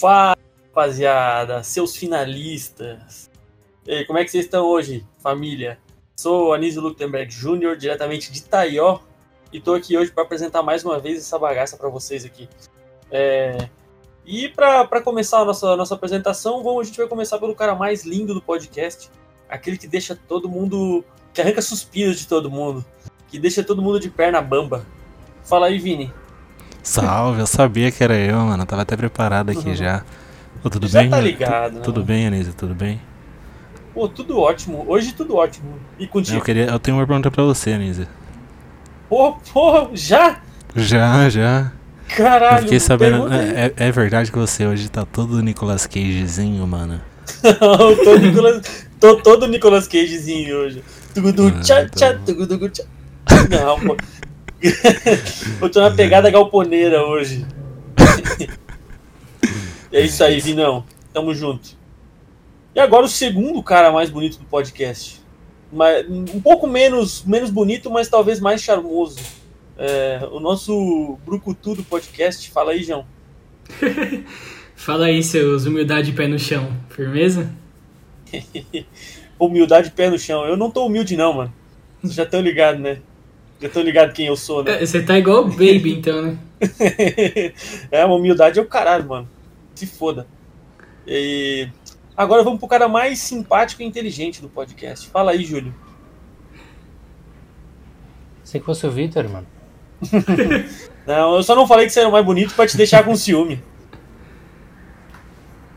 Fala, rapaziada, seus finalistas. E aí, como é que vocês estão hoje, família? Sou Anísio Luktenberg Jr., diretamente de Taió, e tô aqui hoje para apresentar mais uma vez essa bagaça para vocês aqui. É, E para começar a nossa, nossa apresentação, vamos, a gente vai começar pelo cara mais lindo do podcast, aquele que deixa todo mundo, que arranca suspiros de todo mundo, que deixa todo mundo de perna bamba. Fala aí, Vini. Salve, eu sabia que era eu, mano. Eu tava até preparado aqui Uhum. já. Ô, tudo Já bem? tá Tu- ligado, né, Tudo bem, Anísio? Tudo bem? Pô, tudo ótimo. Hoje tudo ótimo. E contigo? Eu, queria, eu tenho uma pergunta pra você, Anísio. Pô, pô, já? Já, já. Caralho. eu fiquei sabendo. aí. É, é verdade que você hoje tá todo Nicolas Cagezinho, mano. Não, tô, Nicolas, tô todo Nicolas Cagezinho hoje. Tugudu Ah, tchá tá tchá, bom. tugudu tchá. Não, pô. Eu tô na pegada galponeira hoje. É isso aí, Vinão. Tamo junto. E agora o segundo cara mais bonito do podcast. Mas, um pouco menos, menos bonito, mas talvez mais charmoso. É, o nosso Brucutu do podcast. Fala aí, João. Fala aí, seus humildade e pé no chão. Firmeza? Humildade pé no chão. Eu não tô humilde, não, mano. Vocês já estão ligados, né? Já estão ligados quem eu sou, né? É, Você tá igual o Baby, então, né? é, uma humildade é o caralho, mano. Se foda. E agora vamos pro cara mais simpático e inteligente do podcast. Fala aí, Júlio. Sei que fosse o Vitor, mano. Não, eu só não falei que você era o mais bonito pra te deixar com ciúme.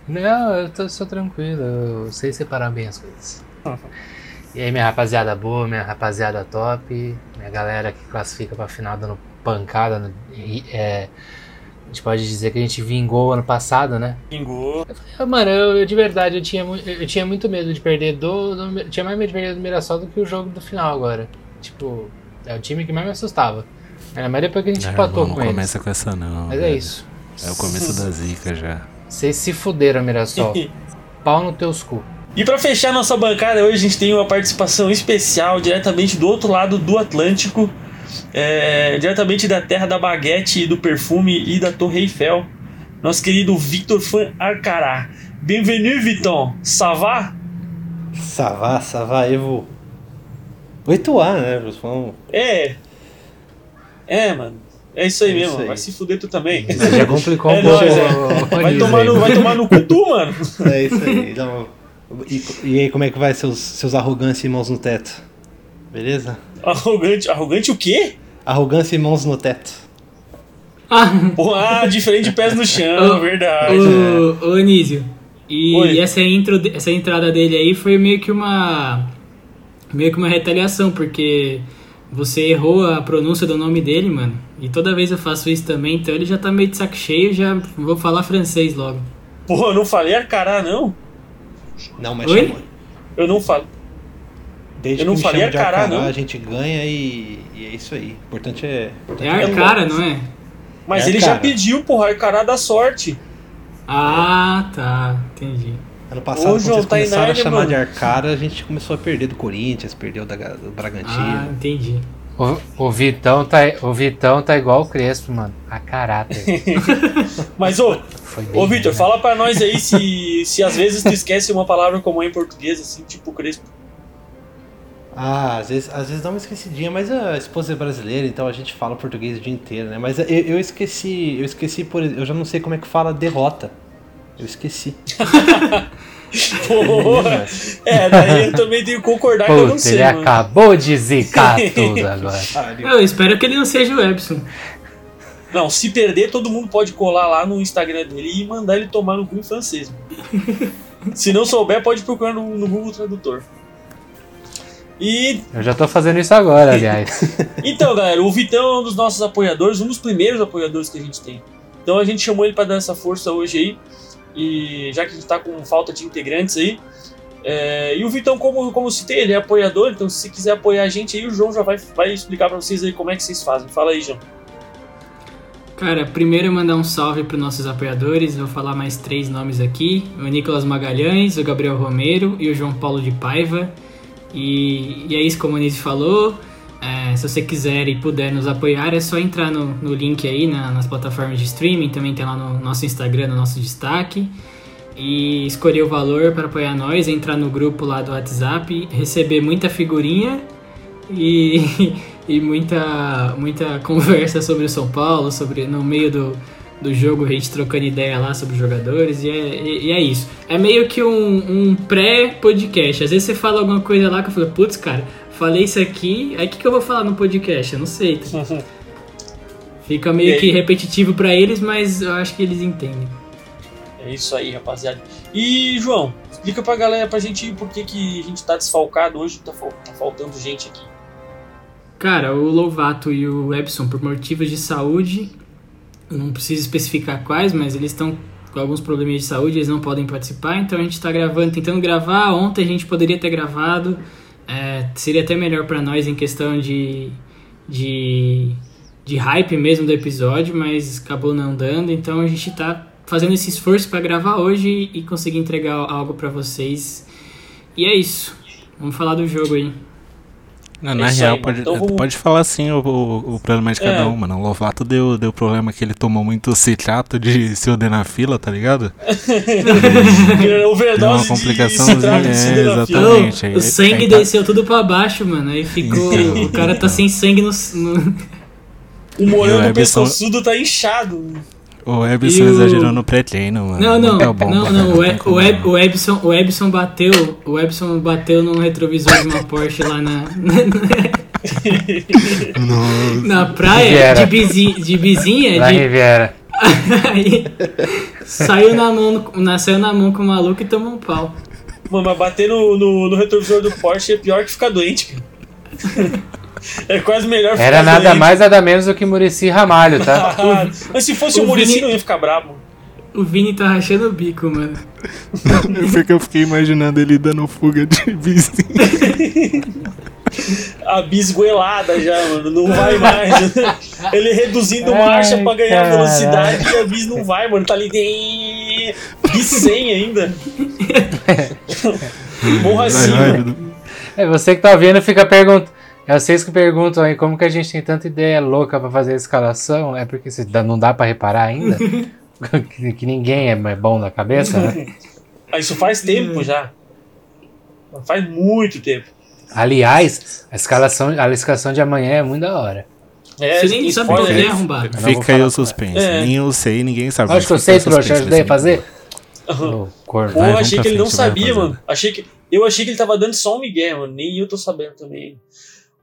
Não, eu tô só tranquilo, eu sei separar bem as coisas. E aí, minha rapaziada boa, minha rapaziada top, minha galera que classifica pra final dando pancada. no- e, é, a gente pode dizer que a gente vingou ano passado, né? Pingou. Eu, Mano, eu, eu de verdade eu tinha, eu tinha muito medo de perder do, do. eu Tinha mais medo de perder do Mirassol do que o jogo do final agora. Tipo, é o time que mais me assustava. Ainda mais depois que a gente Ah, empatou não com eles. começa com essa não. Mas é velho. isso. É o começo da zica já. Vocês se fuderam, Mirassol. Pau no teus cu. E pra fechar nossa bancada, hoje a gente tem uma participação especial diretamente do outro lado do Atlântico, é, diretamente da terra da baguete, do perfume e da Torre Eiffel. Nosso querido Victor Fan Arcará. Bienvenue, Viton. Va, ça va, et vous 8A, né? Falam. É. É, mano. É isso aí É mesmo. isso aí. Vai se fuder tu também. Já complicou um É pouco. nóis, é. Vai tomar, no, vai tomar no cu tu, mano. É isso aí. Então, e, e aí, como é que vai seus, seus arrogância e mãos no teto? Beleza? Arrogante. Arrogante o quê? Arrogância e mãos no teto. Ah, ah, diferente de pés no chão, verdade. ô, ô Anísio. E Oi. essa, intro, essa entrada dele aí foi meio que uma. meio que uma retaliação, porque você errou a pronúncia do nome dele, mano. E toda vez eu faço isso também, então ele já tá meio de saco cheio, já vou falar francês logo. Pô, eu não falei Arcará, não. Não, mas Oi? Eu não falo. Desde Eu não que me falei chama de Arcará, Arcará, não. a gente ganha e, e é isso aí. O importante é. É Arcara, não é? Mas É, ele já pediu, porra, Arcará da sorte. Ah, tá. Entendi. Ano passado, Ô, quando João, vocês tá começaram a chamar mano. de Arcara, a gente começou a perder do Corinthians, perdeu da, do Ah, Bragantino. entendi. O, o Vitão tá, o Vitão tá igual o Crespo, mano. A caráter. Mas, ô, ô Vitor, fala pra nós aí se, se às vezes tu esquece uma palavra comum em português, assim, tipo crespo. Ah, às vezes, às vezes dá uma esquecidinha, mas a esposa é brasileira, então a gente fala português o dia inteiro, né? Mas eu, eu esqueci, eu esqueci por. Eu já não sei como é que fala derrota. Eu esqueci. Porra. É, daí eu também tenho que concordar que eu não Puta, sei, ele mano. acabou de zicar tudo agora. Eu espero que ele não seja o Epson. Não, se perder, todo mundo pode colar lá no Instagram dele e mandar ele tomar no cu em francês. mano. se não souber, pode procurar no, no Google Tradutor. E Eu já tô fazendo isso agora, aliás. Então, galera, o Vitão é um dos nossos apoiadores, um dos primeiros apoiadores que a gente tem. Então a gente chamou ele para dar essa força hoje aí. E já que a gente tá com falta de integrantes aí. É, e o Vitão, como, como eu citei, ele é apoiador, então se quiser apoiar a gente aí, o João já vai, vai explicar para vocês aí como é que vocês fazem. Fala aí, João. Cara, primeiro mandar um salve para nossos apoiadores, vou falar mais três nomes aqui: o Nicolas Magalhães, o Gabriel Romero e o João Paulo de Paiva. E, e é isso, como o Nise falou. É, se você quiser e puder nos apoiar, é só entrar no, no link aí na, nas plataformas de streaming, também tem lá no nosso Instagram, no nosso destaque. E escolher o valor para apoiar nós, entrar no grupo lá do WhatsApp, receber muita figurinha e, e muita, muita conversa sobre o São Paulo, sobre no meio do, do jogo, a gente trocando ideia lá sobre os jogadores, e é, e, e é isso. É meio que um, um pré-podcast. Às vezes você fala alguma coisa lá que eu falo, putz, cara, falei isso aqui, aí o que, que eu vou falar no podcast? Eu não sei. Tá? Fica meio que repetitivo para eles, mas eu acho que eles entendem. É isso aí, rapaziada. E, João, explica pra galera, pra gente por que, que a gente tá desfalcado hoje, tá, tá faltando gente aqui. Cara, o Lovato e o Epson, por motivos de saúde, não preciso especificar quais, mas eles estão com alguns problemas de saúde, eles não podem participar, então a gente está gravando, tentando gravar. Ontem a gente poderia ter gravado, é, seria até melhor para nós em questão de, de, de hype mesmo do episódio, mas acabou não dando, então a gente está fazendo esse esforço para gravar hoje e conseguir entregar algo para vocês. E é isso. Vamos falar do jogo aí. Não, na é real, aí, pode, então vamos... pode falar assim o, o, o problema de cada é. um, mano. O Lovato deu, deu problema que ele tomou muito citrato de Silden na fila, tá ligado? Overdose deu uma complicaçãozinha, é, exatamente. o sangue aí, tá- desceu tá... tudo pra baixo, mano. Aí ficou. o cara tá sem sangue no. no... O morango do pescoçudo tá inchado. O Ebson o... exagerou no pré-treino, mano. Não, não, não, não, não. O, e, o, Eb, o, Ebson, o Ebson bateu. O Ebson bateu num retrovisor de uma Porsche lá na. na praia de, bizi, de bizinha. Na de, Riviera. Aí saiu na mão, nasceu na mão com o maluco e tomou um pau. Mano, mas bater no, no, no retrovisor do Porsche é pior que ficar doente, cara. É quase melhor ficar Era nada doente. mais, nada menos do que Murici Ramalho, tá? Mas se fosse o, o Murici, Vini... não ia ficar brabo. O Vini tá rachando o bico, mano. Porque eu fiquei imaginando ele dando fuga de vizinho. A bisgoelada já, mano. Não vai mais. Ele reduzindo Ai, marcha pra ganhar cara. velocidade e a bis não vai, mano. Tá ali. Bis 100 ainda. Morra assim, É você que tá vendo fica perguntando. É vocês que perguntam aí como que a gente tem tanta ideia louca para fazer a escalação. É porque não dá para reparar ainda? que ninguém é bom na cabeça, né? Isso faz tempo já. Faz muito tempo. Aliás, a escalação, a escalação de amanhã é muito da hora. É, Você nem sabe o que é arrombado. Fica aí o suspense. É. Nem eu sei, ninguém sabe. Acho que eu sei, trouxa. Ajudei a fazer? Uhum. Pô, eu achei que ele não sabia, mano. Achei que, eu achei que ele tava dando só um migué, mano. Nem eu tô sabendo também.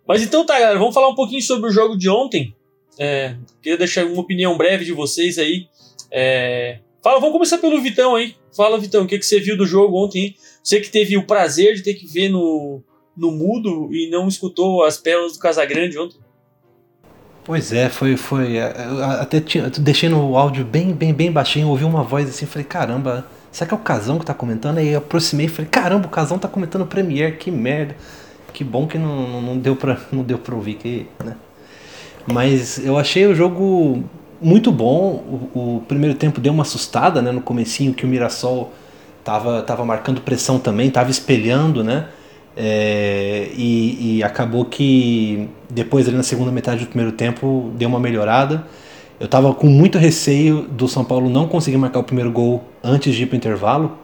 Mas então tá, galera, vamos falar um pouquinho sobre o jogo de ontem. É, queria deixar uma opinião breve de vocês aí. É, fala, vamos começar pelo Vitão aí. Fala, Vitão, o que, que você viu do jogo ontem? Você que teve o prazer de ter que ver no, no mudo e não escutou as pérolas do Casagrande ontem. Pois é, foi. foi é, até tinha, deixei no áudio bem, bem, bem baixinho, ouvi uma voz assim, falei, caramba, será que é o Casão que tá comentando? Aí eu aproximei e falei, caramba, o Casão tá comentando Premiere, que merda. Que bom que não, não, deu, pra, não deu pra ouvir, que, né? Mas eu achei o jogo muito bom. O, o, primeiro tempo deu uma assustada, né? No comecinho que o Mirassol tava, tava marcando pressão também, tava espelhando, né? É, e, e, acabou que depois ali na segunda metade do primeiro tempo deu uma melhorada. Eu tava com muito receio do São Paulo não conseguir marcar o primeiro gol antes de ir pro intervalo,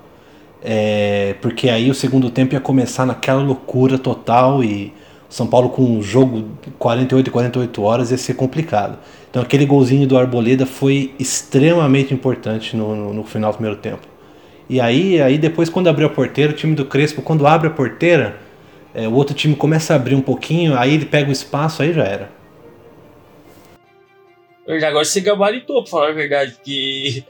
é, porque aí o segundo tempo ia começar naquela loucura total e São Paulo com um jogo 48 e 48 horas ia ser complicado. Então aquele golzinho do Arboleda foi extremamente importante no, no, no final do primeiro tempo. E aí, aí depois quando abriu a porteira, o time do Crespo, quando abre a porteira, é, o outro time começa a abrir um pouquinho, aí ele pega o espaço, aí já era. Agora você gabaritou, pra falar a verdade, que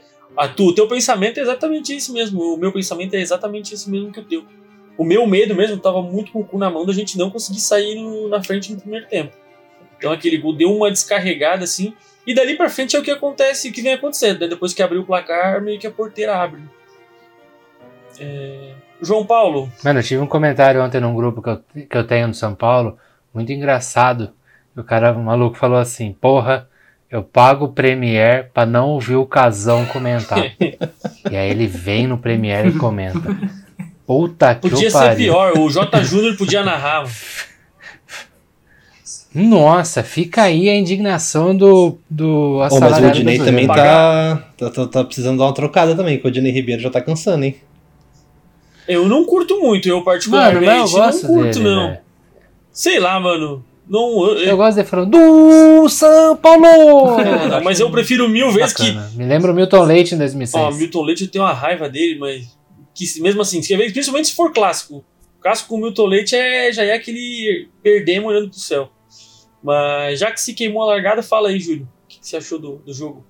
tu, o teu pensamento é exatamente esse mesmo. O meu pensamento é exatamente esse mesmo que o teu. O meu medo mesmo tava muito com o cu na mão da gente não conseguir sair no, na frente no primeiro tempo. Então aquele gol deu uma descarregada assim. E dali pra frente é o que acontece, o que vem acontecendo, né? Depois que abriu o placar, meio que a porteira abre. É... João Paulo. Mano, eu tive um comentário ontem num grupo que eu, que eu tenho no São Paulo, muito engraçado. O cara, o maluco falou assim: Porra, eu pago o Premiere pra não ouvir o casão comentar. e aí ele vem no Premiere e comenta. Puta que Podia ser pior, o J. Júnior podia narrar. Nossa, fica aí a indignação do, do oh, Mas o Odinei também tá, tá, tá, tá, precisando dar uma trocada também, que o Odinei Ribeiro já tá cansando, hein? Eu não curto muito, eu particularmente mano, eu não curto, dele, não. Véio. Sei lá, mano. Não, eu, eu gosto de falar do São Paulo! Mas eu prefiro mil vezes Bacana. que. Me lembra o Milton Leite em 2006. Ó, oh, Milton Leite eu tenho uma raiva dele, mas. Que, mesmo assim, principalmente se for clássico. Clássico com o Milton Leite é, já é aquele perdemos olhando pro céu. Mas já que se queimou a largada, fala aí, Júlio. O que, que você achou do, do jogo?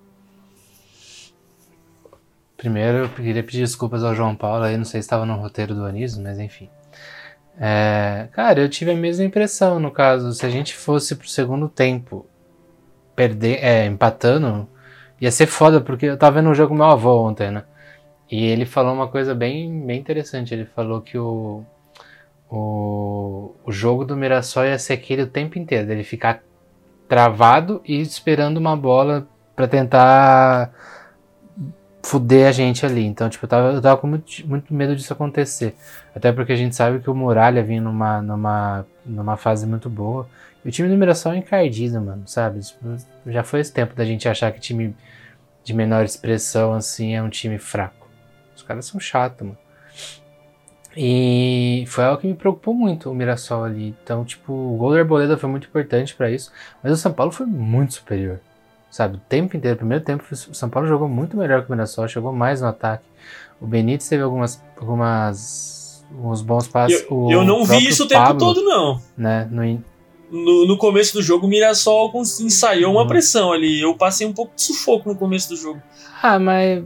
Primeiro, eu queria pedir desculpas ao João Paulo aí, não sei se estava no roteiro do Anísio, mas enfim. É, cara, eu tive a mesma impressão no caso. Se a gente fosse pro segundo tempo perder, é, empatando, ia ser foda, porque eu tava vendo um jogo com meu avô ontem, né? E ele falou uma coisa bem, bem interessante. Ele falou que o, o, o jogo do Mirassol ia ser aquele o tempo inteiro, dele ficar travado e esperando uma bola para tentar fuder a gente ali. Então, tipo, eu tava, eu tava com muito, muito medo disso acontecer. Até porque a gente sabe que o Muralha vinha numa, numa, numa fase muito boa. E o time do Mirassol é encardido, mano, sabe? Tipo, já foi esse tempo da gente achar que time de menor expressão, assim, é um time fraco. Os caras são chatos, mano. E foi algo que me preocupou muito, o Mirassol ali. Então, tipo, o gol da Arboleda foi muito importante para isso. Mas o São Paulo foi muito superior sabe? O tempo inteiro, o primeiro tempo, o São Paulo jogou muito melhor que o Mirassol, chegou mais no ataque. O Benítez teve algumas, algumas uns bons passos. Eu, eu não vi isso o tempo Pablo, todo, não. Né? No, no, no, começo do jogo, o Mirassol ensaiou uma uhum. pressão ali. Eu passei um pouco de sufoco no começo do jogo. Ah, mas.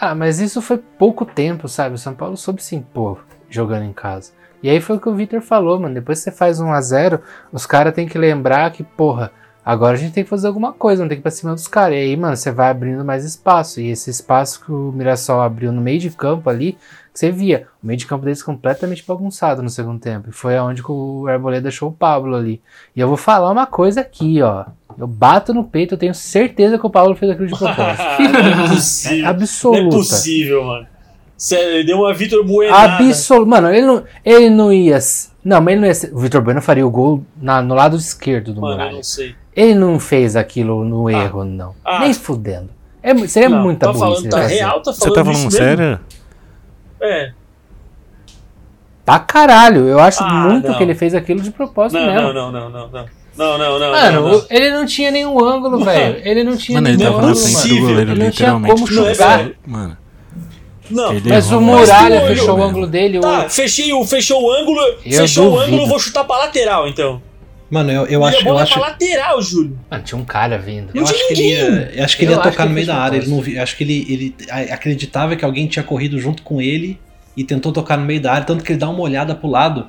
Ah, mas isso foi pouco tempo, sabe? O São Paulo soube se impor jogando em casa. E aí foi o que o Victor falou, mano. Depois que você faz 1 a 0 os caras têm que lembrar que, porra, Agora a gente tem que fazer alguma coisa, não tem que ir pra cima dos caras. E aí, mano, você vai abrindo mais espaço. E esse espaço que o Mirassol abriu no meio de campo ali, você via o meio de campo deles completamente bagunçado no segundo tempo. E foi aonde o Arboleda deixou o Pablo ali. E eu vou falar uma coisa aqui, ó. Eu bato no peito, eu tenho certeza que o Pablo fez aquilo de propósito. não é possível. É absoluta. Não é possível, mano. Sério, deu uma Vitor Bueno. Absoluto. Mano, ele não, ele não ia. Não, mas ele não ia. O Vitor Bueno faria o gol na, no lado esquerdo do Mano, Muralha. eu não sei. Ele não fez aquilo no ah. erro, não. Ah. Nem fudendo. É, seria não, muita tá burrice. Falando, tá real, tá falando Você tá falando sério? É. Pra caralho. Eu acho ah, muito não. que ele fez aquilo de propósito não, mesmo. Não, não, não, não, não. Não, não, não. Mano, não, não. ele não tinha nenhum ângulo, velho. Ele não tinha mano, nenhum ângulo. Mano, ele, ele não tinha como chutar. Mano. Não, mas o Muralha mas fechou o ângulo dele. Tá, o... fechei, fechou o ângulo. Eu fechou duvido. o ângulo, vou chutar pra lateral, então. Mano, eu, eu acho. Eu acho... lateral, Júlio. Mano, tinha um cara vindo. Eu acho, que ele ia, eu acho que ele ia tocar no meio da área. Ele não via, acho que ele, ele acreditava que alguém tinha corrido junto com ele e tentou tocar no meio da área, tanto que ele dá uma olhada pro lado.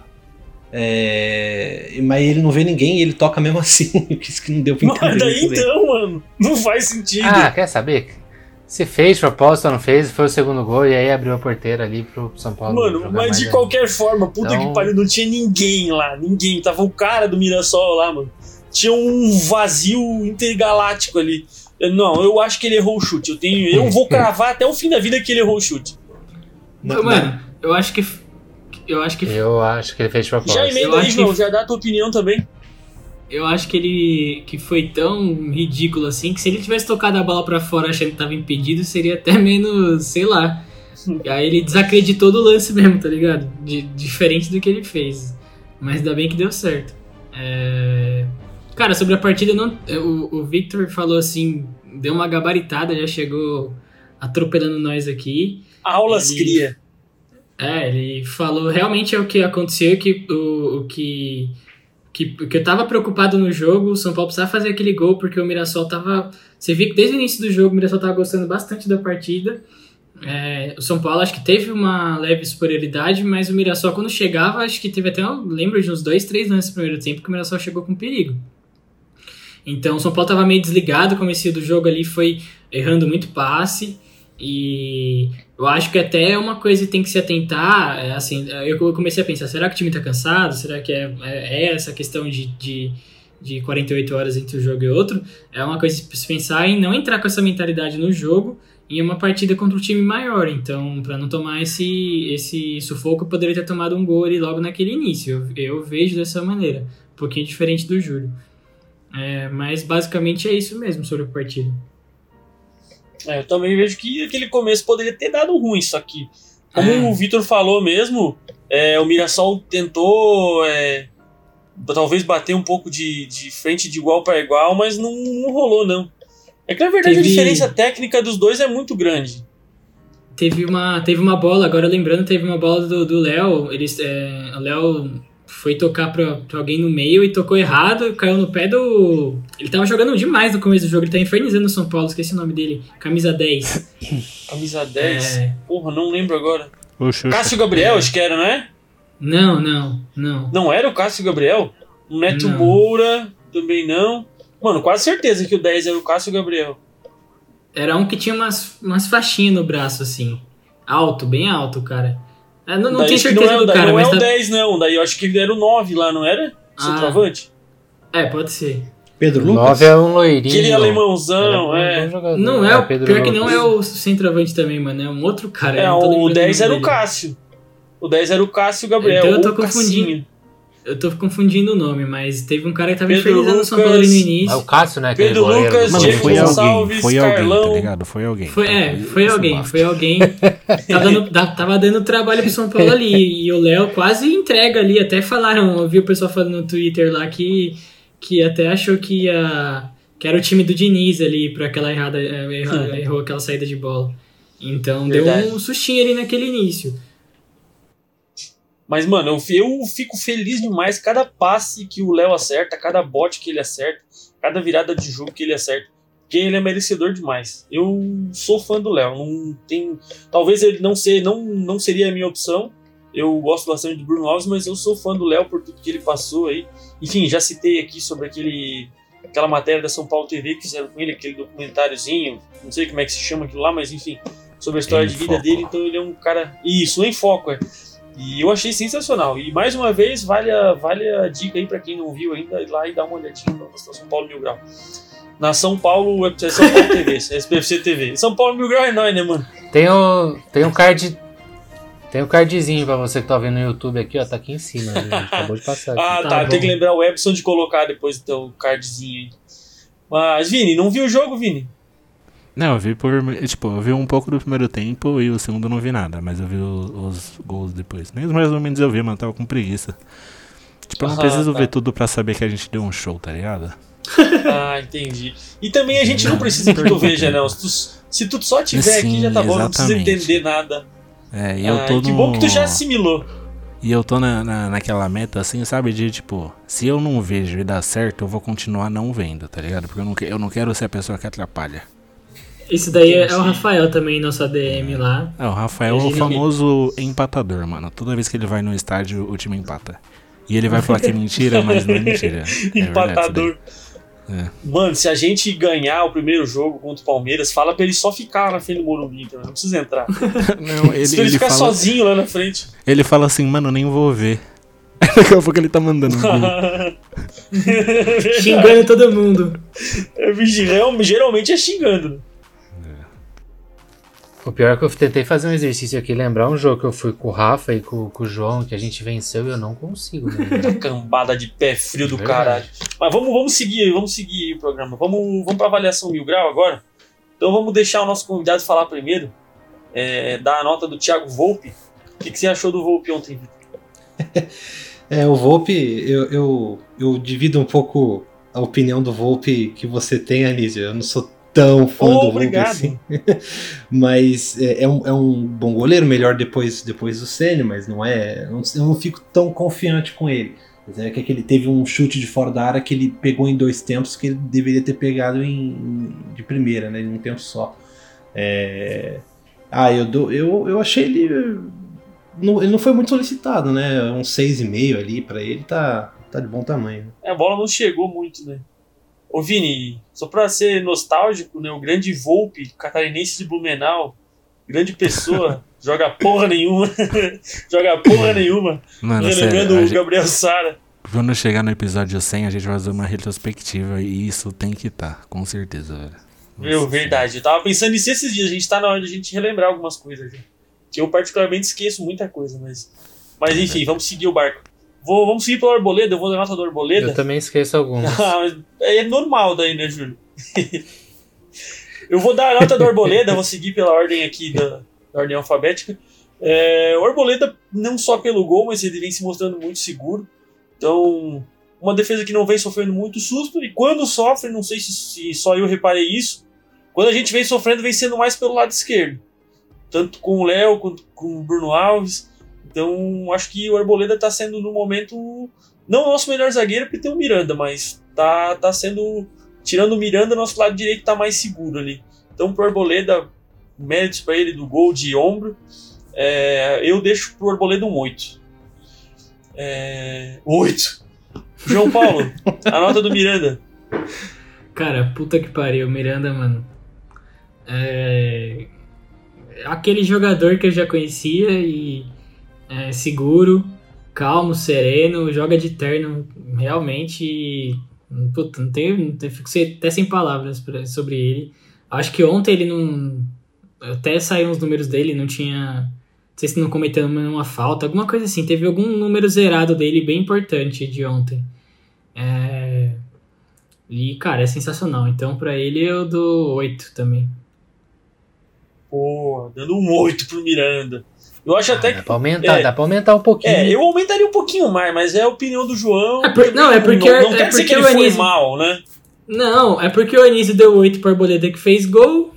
É... Mas ele não vê ninguém e ele toca mesmo assim. Isso que não deu pra entender. Mas daí então, mano. Não faz sentido. Ah, quer saber? Se fez propósito ou não fez, foi o segundo gol e aí abriu a porteira ali pro São Paulo. Mano, mas de qualquer forma, puta então... que pariu, não tinha ninguém lá, ninguém. Tava o cara do Mirassol lá, mano. Tinha um vazio intergaláctico ali. Não, eu acho que ele errou o chute. Eu tenho, eu vou cravar até o fim da vida que ele errou o chute. Não, mano, eu acho que eu acho que Eu acho que ele fez propósito. Já emenda aí, João, que... já dá a tua opinião também eu acho que ele que foi tão ridículo assim que se ele tivesse tocado a bola para fora achando que tava impedido, seria até menos, sei lá. Aí ele desacreditou do lance mesmo, tá ligado? De, diferente do que ele fez. Mas ainda bem que deu certo. É... Cara, sobre a partida, não, o, o Victor falou assim, deu uma gabaritada, já chegou atropelando nós aqui. Aulas ele, cria. É, ele falou realmente é o que aconteceu, que o, o que que, que eu tava preocupado no jogo, o São Paulo precisava fazer aquele gol, porque o Mirassol tava. Você viu que desde o início do jogo o Mirassol tava gostando bastante da partida. É, o São Paulo acho que teve uma leve superioridade, mas o Mirassol, quando chegava, acho que teve até. Eu lembro de uns dois, três lances no primeiro tempo que o Mirassol chegou com perigo. Então o São Paulo estava meio desligado, o começo do jogo ali foi errando muito passe. E eu acho que até é uma coisa que tem que se atentar, é assim, eu comecei a pensar, será que o time está cansado? Será que é, é, é essa questão de, de, de 48 horas entre um jogo e outro? É uma coisa para se pensar em não entrar com essa mentalidade no jogo em uma partida contra um time maior. Então, para não tomar esse, esse sufoco, eu poderia ter tomado um gol ali logo naquele início. Eu, eu vejo dessa maneira, um pouquinho diferente do Júlio. É, mas basicamente é isso mesmo sobre a partida. É, eu também vejo que aquele começo poderia ter dado ruim, só que, como é. o Vitor falou mesmo, é, o Mirassol tentou é, talvez bater um pouco de, de frente de igual para igual, mas não, não, rolou, não. É que na verdade teve... a diferença técnica dos dois é muito grande. Teve uma, teve uma bola, agora lembrando, teve uma bola do Léo. Eles, é, o Léo foi tocar pra, pra, alguém no meio e tocou errado, caiu no pé do. Ele tava jogando demais no começo do jogo, ele tá infernizando o São Paulo, esqueci o nome dele. Camisa 10. Camisa 10? É... Porra, não lembro agora. Oxe, Cássio Gabriel, é. acho que era, não é? Não, não, não. Não era o Cássio Gabriel? O Neto não. Moura também não. Mano, quase certeza que o 10 era o Cássio Gabriel. Era um que tinha umas, umas faixinhas no braço, assim. Alto, bem alto, cara. É, não, não tenho certeza não é, do cara, não é o tá... 10, não. Daí eu acho que era o 9 lá, não era? Centroavante? Ah, é, pode ser. Pedro Lucas? 9 é um loirinho. Aquele alemãozão, é. Não é, o Pedro pior Lucas. que não é o centroavante também, mano. É um outro cara. É, o 10 era o Cássio. O 10 era o Cássio Gabriel. Então eu tô confundindo. Eu tô confundindo o nome, mas teve um cara que tava Pedro infernizando o São Paulo ali no início. É o Cássio, né? Pedro Lucas, Mano, foi alguém, foi alguém, tá ligado? Foi alguém. Foi, é, foi alguém, foi alguém. tava, dando, tava dando trabalho pro São Paulo ali. E o Léo quase entrega ali. Até falaram, eu vi o pessoal falando no Twitter lá que, que até achou que ia. Que era o time do Diniz ali, pra aquela errada. É, errou, errou aquela saída de bola. Então Verdade. deu um sustinho ali naquele início. Mas, mano, eu, eu fico feliz demais cada passe que o Léo acerta, cada bote que ele acerta, cada virada de jogo que ele acerta. Porque ele é merecedor demais. Eu sou fã do Léo. Não tem. Talvez ele não, ser, não, não seria a minha opção. Eu gosto bastante do Bruno Alves, mas eu sou fã do Léo por tudo que ele passou aí. Enfim, já citei aqui sobre aquele aquela matéria da São Paulo TV que fizeram com ele, aquele documentáriozinho, não sei como é que se chama aquilo lá, mas enfim, sobre a história em de vida foco. dele. Então ele é um cara. Isso, em foco, é. E eu achei sensacional. E mais uma vez, vale a, vale a dica aí para quem não viu ainda, ir lá e dar uma olhadinha na São Paulo Mil Grau. Na São Paulo, é São Paulo TV, SPFC TV. São Paulo Mil Grau é nóis, né, mano? Tem um, tem um card. Tem um cardzinho pra você que tá vendo no YouTube aqui, ó. Tá aqui em cima, né? acabou de passar. Aqui. ah, tá. tá tem que lembrar o Epson de colocar depois então, o cardzinho aí. Mas, Vini, não viu o jogo, Vini? Não, eu vi por. Tipo, eu vi um pouco do primeiro tempo e o segundo não vi nada, mas eu vi os, os gols depois. Nem os mais ou menos eu vi, mano, tava com preguiça. Tipo, eu não ah, preciso tá. ver tudo pra saber que a gente deu um show, tá ligado? ah, entendi. E também a gente não precisa que tu veja, não. Se tu, se tu só tiver Sim, aqui, já tá bom, exatamente. não precisa entender nada. É, e eu ah, tô Que no... bom que tu já assimilou. E eu tô na, na, naquela meta, assim, sabe? De tipo, se eu não vejo e dá certo, eu vou continuar não vendo, tá ligado? Porque eu não, eu não quero ser a pessoa que atrapalha. Esse daí é, o Rafael também, nosso ADM lá. É, o Rafael é o famoso empatador, mano. Toda vez que ele vai no estádio, o time empata. E ele vai falar que é mentira, mas não é mentira. É empatador. É. Mano, se a gente ganhar o primeiro jogo contra o Palmeiras, fala pra ele só ficar na frente do Morumbi, então não precisa entrar. não, ele, se ele, ele ficar fala... sozinho lá na frente. Ele fala assim, mano, nem vou ver. Daqui a pouco ele tá mandando Xingando todo mundo. É, geralmente é xingando. O pior é que eu tentei fazer um exercício aqui, lembrar um jogo que eu fui com o Rafa e com, com o João, que a gente venceu e eu não consigo. Né? Cambada de pé frio do caralho. Mas vamos, vamos seguir, vamos seguir o programa. Vamos, vamos pra avaliação mil grau agora. Então vamos deixar o nosso convidado falar primeiro. É, dar a nota do Thiago Volpe. O que, que você achou do Volpe ontem, Vitor? é, o Volpe, eu, eu, eu divido um pouco a opinião do Volpe que você tem, Anísio. Eu não sou tão fã oh, do Volpe assim. mas é, é, um, é, um, bom goleiro, melhor depois, depois do Senna, mas não é. Não, eu não fico tão confiante com ele. É que ele teve um chute de fora da área que ele pegou em dois tempos que ele deveria ter pegado em, de primeira, né? Em um tempo só. É... Ah, eu, dou, eu, eu achei ele. Não, ele não foi muito solicitado, né? Um 6,5 ali para ele tá, tá de bom tamanho. É, a bola não chegou muito, né? Ô Vini, só pra ser nostálgico, né? O grande Volpe, catarinense de Blumenau, grande pessoa, joga porra nenhuma. joga porra nenhuma. Mano, o Gabriel Sara. quando chegar no episódio 100, a gente vai fazer uma retrospectiva e isso tem que estar, com certeza, velho. Meu, verdade. Eu tava pensando nisso esses dias. A gente tá na hora de a gente relembrar algumas coisas. já. Que eu particularmente esqueço muita coisa, mas. Mas enfim, vamos seguir o barco. Vou, vamos seguir pelo Arboleda, eu vou dar nota do Arboleda. Eu também esqueço alguns. Ah, é normal daí, né, Júlio? eu vou dar a nota do Arboleda, vou seguir pela ordem aqui da, da ordem alfabética. É, o Arboleda, não só pelo gol, mas ele vem se mostrando muito seguro. Então, uma defesa que não vem sofrendo muito susto, e quando sofre, não sei se, se só eu reparei isso, quando a gente vem sofrendo, vem sendo mais pelo lado esquerdo. Tanto com o Léo quanto com o Bruno Alves. Então, acho que o Arboleda está sendo, no momento, não o nosso melhor zagueiro, porque tem o Miranda, mas tá, tá sendo. Tirando o Miranda, nosso lado direito tá mais seguro ali. Então, pro Arboleda, méritos para ele do gol de ombro. É, eu deixo pro Arboleda um 8. É, 8. João Paulo, a nota do Miranda. Cara, puta que pariu, Miranda, mano. É. Aquele jogador que eu já conhecia e. É, seguro, calmo, sereno, joga de terno, realmente. Puta, não tenho. Fico até sem palavras pra- sobre ele. Acho que ontem ele não. Até saiu uns números dele, não tinha. Não sei se não cometeu nenhuma falta, alguma coisa assim. Teve algum número zerado dele bem importante de ontem. É. E, cara, é sensacional. Então, pra ele, eu dou 8 também. Pô, dando um 8 pro Miranda. Eu acho até Dá que. pra aumentar, é. dá pra aumentar um pouquinho. É, eu aumentaria um pouquinho mais, mas é a opinião do João. É por- não, é porque- Não, não é quer dizer que o ele foi Anísio- mal, né? Não, é porque o Anísio deu 8 pro Arboleda que fez gol.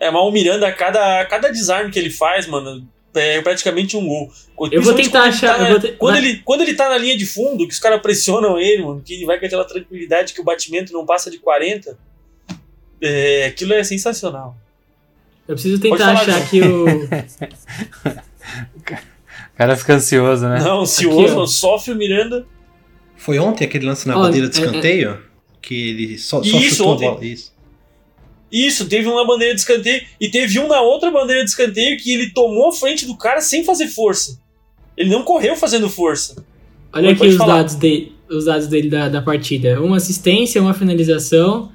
É, mas o Miranda, a cada, cada desarme que ele faz, mano, é praticamente um gol. Eu vou tentar quando ele achar- tá na- eu vou te- quando, mas- ele, quando ele tá na linha de fundo, que os caras pressionam ele, mano, que ele vai com aquela tranquilidade que o batimento não passa de 40. É, aquilo é sensacional. Eu preciso tentar falar, achar que o. O cara fica ansioso, né? Não, se o Aqui, sofre o Miranda. Foi ontem aquele lance na bandeira de é- é- escanteio? Que ele só, só Isso, chutou ontem. a bola. Isso. Isso, teve um na bandeira de escanteio e teve um na outra bandeira de escanteio que ele tomou a frente do cara sem fazer força. Ele não correu fazendo força. Olha Pode aqui os falar. dados, de, os dados dele da, da partida: uma assistência, uma finalização,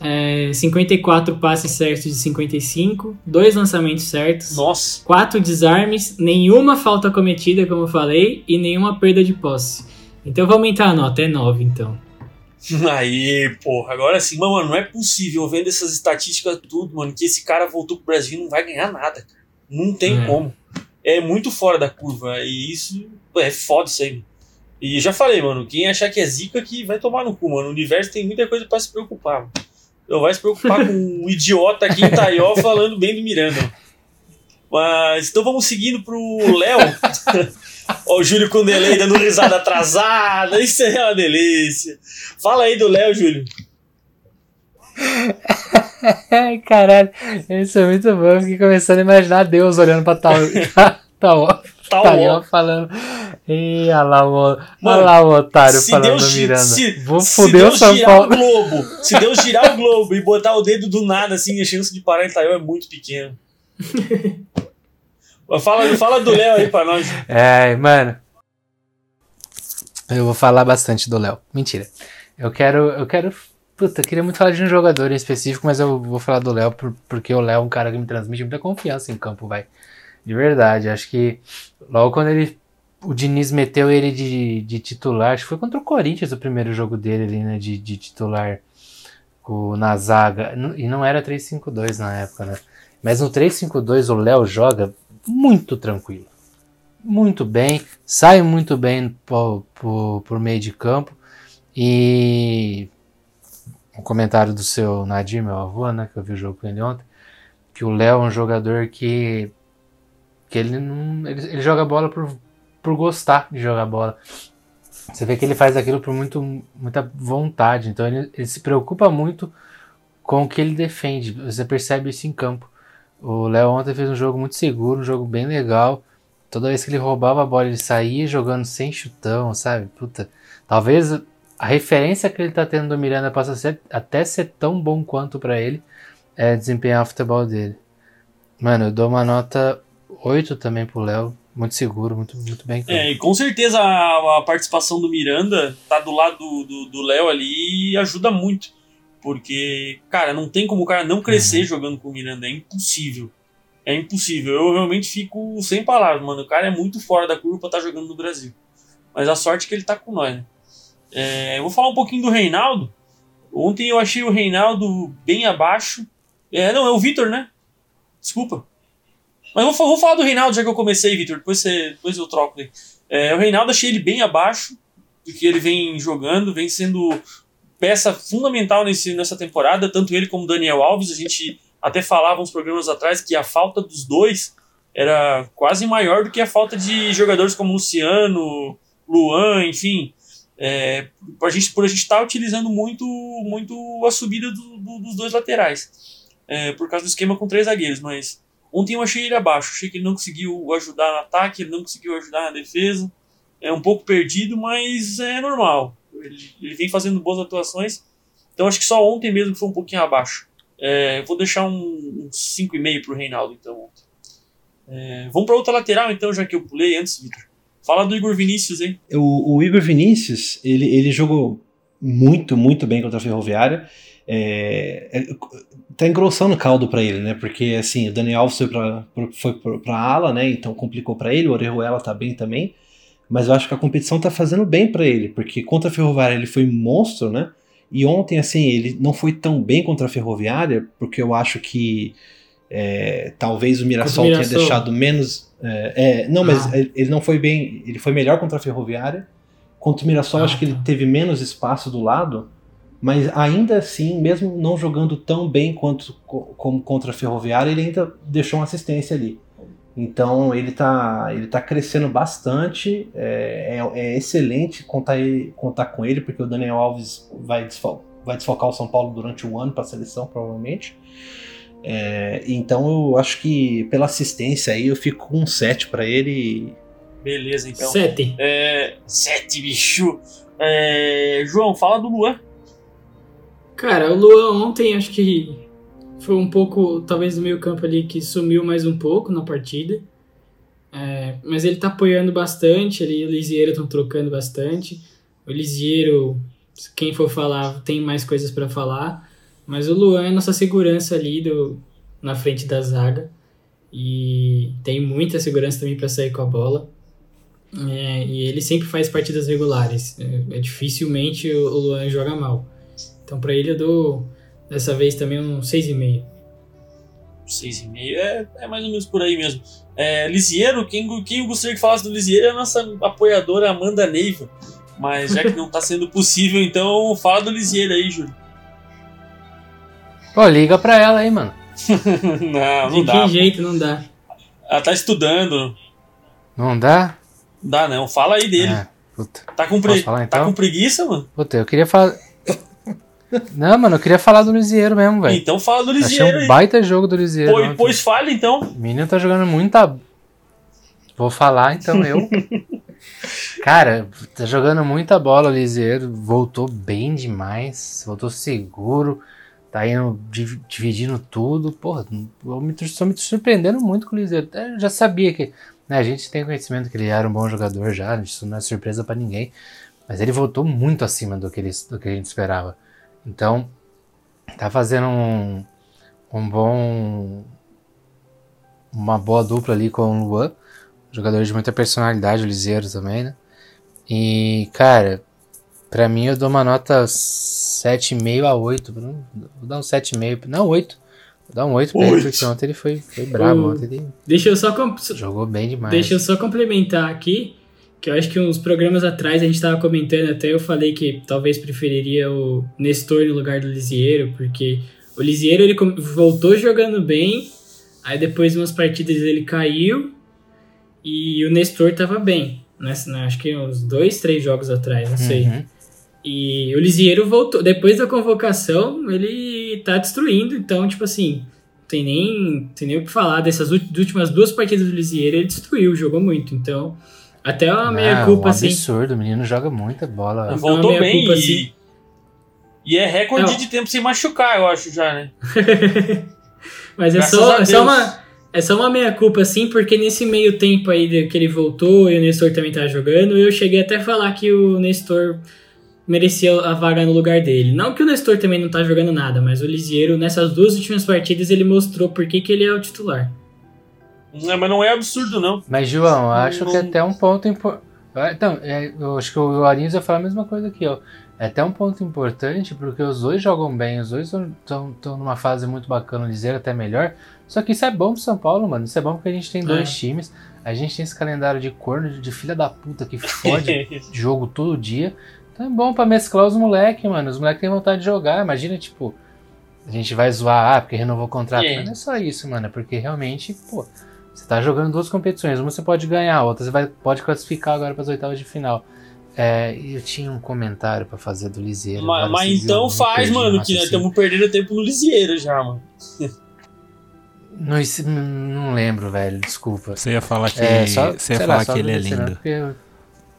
é, 54 passes certos de 55, dois lançamentos certos, Nossa. quatro desarmes, nenhuma falta cometida, como eu falei, e nenhuma perda de posse. Então eu vou aumentar a nota, é 9 então. Aí, porra, agora sim, mano, não é possível, vendo essas estatísticas tudo, mano, que esse cara voltou pro Brasil e não vai ganhar nada, cara. Não tem É. como. É muito fora da curva. E isso é foda isso aí. E já falei, mano, quem achar que é zica que vai tomar no cu, mano. O universo tem muita coisa pra se preocupar. Mano. Não vai se preocupar com um idiota aqui em Taió falando bem do Miranda. Mas então vamos seguindo pro Léo. Ó, o Júlio com delay dando risada atrasada. Isso é uma delícia. Fala aí do Léo, Júlio. Ai, caralho. Isso é muito bom. Eu fiquei começando a imaginar Deus olhando pra tal. tal. Tá ó. falando. Ih, olha lá o, Mano, lá o otário falando Deus, Miranda. se, Vou foder o Deus São girar Paulo. o globo, se Deus girar o globo e botar o dedo do nada, assim, a chance de parar em Taiwan é muito pequena. Fala, fala do Léo aí pra nós. É, mano. Eu vou falar bastante do Léo. Mentira. Eu quero. Eu quero. Puta, eu queria muito falar de um jogador em específico, mas eu vou falar do Léo por- porque o Léo é um cara que me transmite muita confiança em campo, vai. De verdade. Acho que logo quando ele. O Diniz meteu ele de, de titular, acho que foi contra o Corinthians o primeiro jogo dele ali, né? De, de titular com, na zaga. E não era 3-5-2 na época, né? Mas no 3-5-2 o Léo joga muito tranquilo muito bem, sai muito bem por, por, por meio de campo. E um comentário do seu Nadir, meu avô, né, que eu vi o jogo com ele ontem, que o Léo é um jogador que que ele não ele, ele joga bola por, por gostar de jogar bola. Você vê que ele faz aquilo por muito, muita vontade, então ele, ele se preocupa muito com o que ele defende. Você percebe isso em campo. O Léo ontem fez um jogo muito seguro, um jogo bem legal. Toda vez que ele roubava a bola, ele saía jogando sem chutão, sabe? Puta. Talvez a referência que ele tá tendo do Miranda possa ser, até ser tão bom quanto para ele é desempenhar o futebol dele. Mano, eu dou uma nota 8 também pro Léo. Muito seguro, muito, muito bem. É, e com certeza a, a participação do Miranda tá do lado do Léo ali e ajuda muito. Porque, cara, não tem como o cara não crescer uhum. jogando com o Miranda. É impossível. É impossível. Eu realmente fico sem palavras, mano. O cara é muito fora da curva pra estar tá jogando no Brasil. Mas a sorte é que ele tá com nós, né? É, eu vou falar um pouquinho do Reinaldo. Ontem eu achei o Reinaldo bem abaixo. É, não, é o Vitor, né? Desculpa. Mas vou, vou falar do Reinaldo já que eu comecei, Vitor. Depois, depois eu troco. É, o Reinaldo achei ele bem abaixo do que ele vem jogando, vem sendo peça fundamental nesse, nessa temporada, tanto ele como Daniel Alves. A gente até falava uns programas atrás que a falta dos dois era quase maior do que a falta de jogadores como Luciano, Luan, enfim. É, a gente, por a gente estar tá utilizando muito, muito a subida do, do, dos dois laterais, é, por causa do esquema com três zagueiros. Mas ontem eu achei ele abaixo, achei que ele não conseguiu ajudar no ataque, ele não conseguiu ajudar na defesa. É um pouco perdido, mas é normal. Ele, ele vem fazendo boas atuações, então acho que só ontem mesmo foi um pouquinho abaixo. É, vou deixar um, um 5,5 para o Reinaldo, então. É, vamos para outra lateral, então, já que eu pulei antes, Vitor. Fala do Igor Vinícius, hein? O, o, Igor Vinícius, ele, ele jogou muito, muito bem contra a Ferroviária. É, é, tá engrossando o caldo para ele, né? Porque assim, o Daniel Alves foi para foi pra ala, né? Então complicou para ele. O Orejuela tá bem também. Mas eu acho que a competição tá fazendo bem para ele, porque contra a Ferroviária ele foi monstro, né? E ontem, assim, ele não foi tão bem contra a Ferroviária, porque eu acho que é, talvez o Mirassol, Mirassol, tenha deixado menos. É, é, não, mas ah. ele não foi bem. Ele foi melhor contra a Ferroviária. Contra o Mirassol, ah, acho que ele teve menos espaço do lado. Mas ainda assim, mesmo não jogando tão bem quanto como contra a Ferroviária, ele ainda deixou uma assistência ali. Então ele está ele tá crescendo bastante. É, é, é, excelente contar, ele, contar com ele, porque o Daniel Alves vai, desfal vai desfocar o São Paulo durante um ano para a seleção, provavelmente. É, então eu acho que pela assistência aí eu fico com um 7 para ele. Beleza, então. 7. É, 7, bicho. É, João, fala do Luan. Cara, o Luan ontem acho que foi um pouco, talvez, do meio campo ali que sumiu mais um pouco na partida. É, mas ele tá apoiando bastante, ali o Lisieiro estão trocando bastante. O Lisieiro, quem for falar, tem mais coisas para falar. Mas o Luan é nossa segurança ali do, na frente da zaga. E tem muita segurança também para sair com a bola. É, e ele sempre faz partidas regulares. É, é dificilmente o, o Luan joga mal. Então para ele eu dou Dessa vez também um 6,5. 6,5 é, é mais ou menos por aí mesmo. É, Lisieiro, quem, quem eu gostaria que falasse do Lisieiro é a nossa apoiadora Amanda Neiva. Mas já que não está sendo possível, então fala do Lisieiro aí, Júlio. Pô, liga pra ela aí, mano. não, não De dá. De que jeito não dá? Ela tá estudando. Não dá? Dá não, fala aí dele. É, puta. Tá com, pre... falar, tá então? tá com preguiça, mano? Puta, eu queria falar. Não, mano, eu queria falar do Lisieiro mesmo, velho. Então fala do Lisieiro. Achei um baita jogo do Lisieiro. Pois, pois fale então. O menino tá jogando muita. Vou falar então eu. Cara, tá jogando muita bola o Lisieiro. Voltou bem demais. Voltou seguro. Tá indo dividindo tudo. Porra, eu me, tô me surpreendendo muito com o Lisieiro. Eu já sabia que. Né, a gente tem conhecimento que ele era um bom jogador já. Isso não é surpresa para ninguém. Mas ele voltou muito acima do que, ele, do que a gente esperava. Então, tá fazendo um, um bom. Uma boa dupla ali com o Luan. Jogador de muita personalidade, o Liseiro também, né? E, cara, pra mim eu dou uma nota 7,5 a 8. Vou dar um 7,5. Não, 8. Vou dar um 8 pra 8. ele, porque ontem ele foi, foi bravo. Ontem ele Deixa eu só. Jogou bem demais. Deixa eu só complementar aqui que eu acho que uns programas atrás a gente estava comentando, até eu falei que talvez preferiria o Nestor no lugar do Lisieiro, porque o Lisieiro ele voltou jogando bem, aí depois de umas partidas ele caiu e o Nestor estava bem, né? acho que uns dois, três jogos atrás, não sei. Uhum. E o Lisieiro voltou, depois da convocação, ele tá destruindo, então, tipo assim, tem nem, tem nem o que falar dessas últimas duas partidas do Lisieiro, ele destruiu, jogou muito, então Até uma meia Não, culpa, um assim. absurdo, o menino joga muita bola. Voltou meia bem culpa, e, assim. e é recorde Não. de tempo sem machucar, eu acho já, né? Mas é só, é, só uma, é só uma meia culpa, assim, porque nesse meio tempo aí que ele voltou e o Nestor também tá jogando, eu cheguei até a falar que o Nestor merecia a vaga no lugar dele. Não que o Nestor também não tá jogando nada, mas o Lisieiro, nessas duas últimas partidas, ele mostrou por que que ele é o titular. Não, mas não é absurdo, não. Mas, João, eu acho Não- que é até um ponto importante. Então, é, eu acho que o Arinhos vai falar a mesma coisa aqui, ó. É até um ponto importante, porque os dois jogam bem, os dois estão numa fase muito bacana, dizer até melhor. Só que isso é bom pro São Paulo, mano. Isso é bom porque a gente tem dois É. times. A gente tem esse calendário de corno, de, de filha da puta que fode jogo todo dia. Então é bom pra mesclar os moleques, mano. Os moleques têm vontade de jogar. Imagina, tipo, a gente vai zoar, ah, porque renovou o contrato. É. Mas não é só isso, mano. É porque realmente, pô, você tá jogando duas competições. Uma você pode ganhar, a outra você vai, pode classificar agora pras oitavas de final. É, eu tinha um comentário pra fazer do Liseiro. mas mas então faz, mano, que nós estamos perdendo tempo no Lisieiro já, mano. Não, isso- não lembro, velho. Desculpa. Você ia falar que, É, só, você ia lá, falar só que ele é né? lindo. Eu-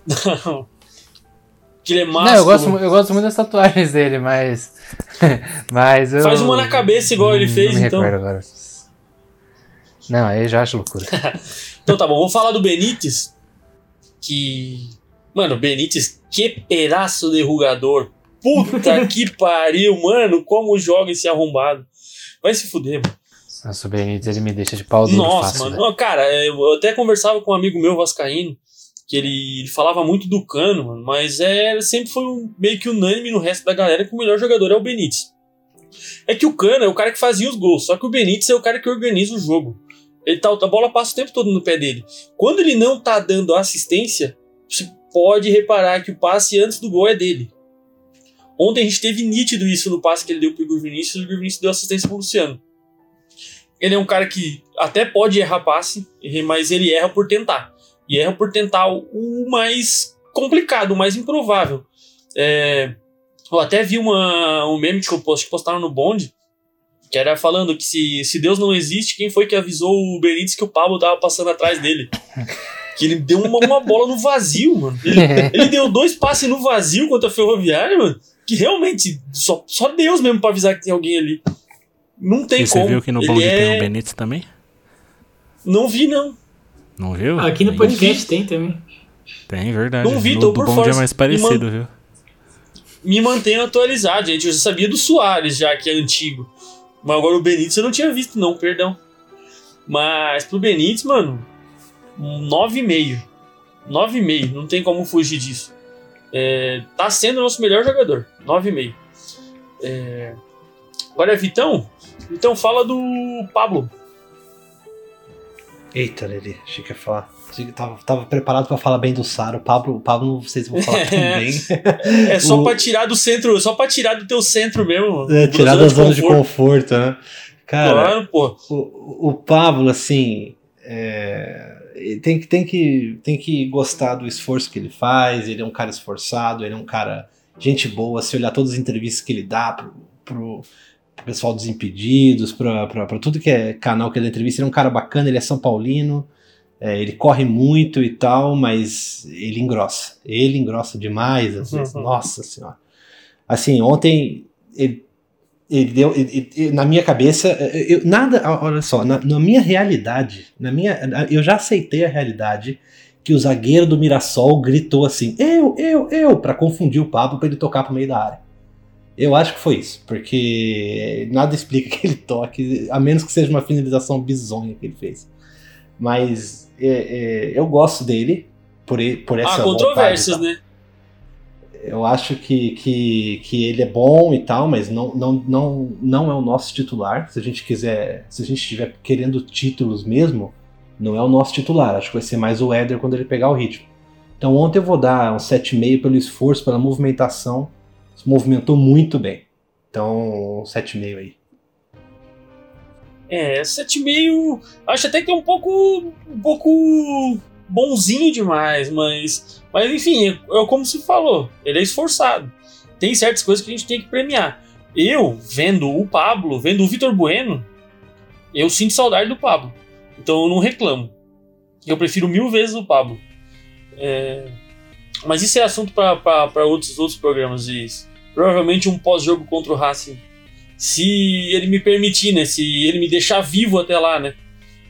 que ele é Não, másculo. eu gosto, eu gosto muito das tatuagens dele, mas. mas eu. Faz uma na cabeça igual ele Não- fez, não me então. recordo agora. Não, aí já acho loucura. Então tá bom, vamos falar do Benítez. Que. Mano, Benítez, que pedaço de rugador. Puta que pariu, mano. Como joga esse arrombado. Vai se fuder, mano. Nossa, o Benítez ele me deixa de pau duro Nossa, fácil, mano. Não, cara, eu até conversava com um amigo meu, Vascaíno, que ele, ele falava muito do Cano, mano, mas é, sempre foi um- meio que unânime no resto da galera que o melhor jogador é o Benítez. É que o Cano é o cara que fazia os gols, só que o Benítez é o cara que organiza o jogo. Ele tá, a bola passa o tempo todo no pé dele. Quando ele não tá dando assistência, você pode reparar que o passe antes do gol é dele. Ontem a gente teve nítido isso no passe que ele deu pro Igor Vinícius, o Igor Vinícius deu assistência pro Luciano. Ele é um cara que até pode errar passe, mas ele erra por tentar. E erra por tentar o- mais complicado, o mais improvável. É, eu até vi uma, um meme que postaram no Bond, que era falando que se, se Deus não existe, quem foi que avisou o Benítez que o Pablo tava passando atrás dele? Que ele deu uma, uma bola no vazio, mano. Ele, ele deu dois passes no vazio contra a Ferroviária, mano. Que realmente, só, só Deus mesmo pra avisar que tem alguém ali. Não tem E você como. viu que no bonde é- tem o Benítez também? Não vi, não. Não viu? Ah, Aqui no podcast tem também. Tem, verdade. Não vi, no, tô do por bonde fora. é mais Me parecido, viu? Me mantenho atualizado, gente. Eu já sabia do Soares, já que é antigo. Mas agora o Benítez eu não tinha visto, não, perdão. Mas pro Benítez, mano, um 9,5. 9,5. Não tem como fugir disso. É, tá sendo o nosso melhor jogador. 9,5. É, agora é Vitão. Vitão, fala do Pablo. Eita, Lili, achei que ia falar. Tava, tava preparado pra falar bem do Saro. O Pablo, o Pablo se vou falar tão bem. É só O- pra tirar do centro, só pra tirar do teu centro mesmo. É, tirar da zona de conforto. conforto, né? Cara, Claro, pô. o, o Pablo, assim, é, tem, que, tem, que, tem que gostar do esforço que ele faz. Ele é um cara esforçado, ele é um cara gente boa. Se olhar todas as entrevistas que ele dá pro, pro, pro pessoal dos Impedidos, pra, pra, pra tudo que é canal que ele dá entrevista, ele é um cara bacana, ele é São Paulino. É, ele corre muito e tal, mas ele engrossa. Ele engrossa demais, às vezes. Uhum. Nossa senhora. Assim, ontem ele ele deu ele- ele- na minha cabeça eu, nada olha só na, na minha realidade na minha eu já aceitei a realidade que o zagueiro do Mirassol gritou assim eu eu eu para confundir o Pablo para ele tocar pro meio da área eu acho que foi isso porque nada explica aquele toque a menos que seja uma finalização bizonha que ele fez mas é, é, eu gosto dele por, por essa Ah, controvérsias, né? Eu acho que, que, que ele é bom e tal, mas não, não, não, não é o nosso titular. Se a gente quiser, se a gente estiver querendo títulos mesmo, não é o nosso titular. Acho que vai ser mais o Éder quando ele pegar o ritmo. Então ontem eu vou dar um 7,5 pelo esforço, pela movimentação. Se movimentou muito bem. Então, um 7,5 aí. É, 7,5. Acho até que é um pouco. um pouco bonzinho demais, mas. Mas enfim, é, é como se falou. Ele é esforçado. Tem certas coisas que a gente tem que premiar. Eu, vendo o Pablo, vendo o Vitor Bueno, eu sinto saudade do Pablo. Então eu não reclamo. Eu prefiro mil vezes o Pablo. É, mas isso é assunto para outros, outros programas. E provavelmente um pós-jogo contra o Racing. Se ele me permitir, né? Se ele me deixar vivo até lá, né?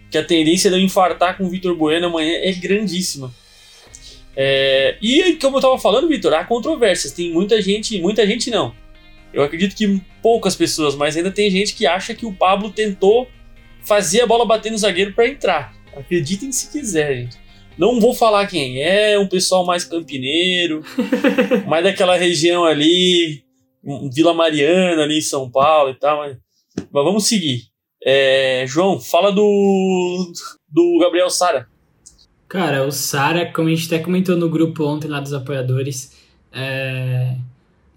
Que a tendência de eu infartar com o Vitor Bueno amanhã é grandíssima. É, e como eu tava falando, Vitor, há controvérsias. Tem muita gente, muita gente não. Eu acredito que poucas pessoas, mas ainda tem gente que acha que o Pablo tentou fazer a bola bater no zagueiro para entrar. Acreditem se quiser, gente. Não vou falar quem é, um pessoal mais campineiro, mais daquela região ali, Vila Mariana ali em São Paulo e tal, mas, mas vamos seguir. É, João, fala do, do Gabriel Sara. Cara, o Sara, como a gente até comentou no grupo ontem lá dos apoiadores, é,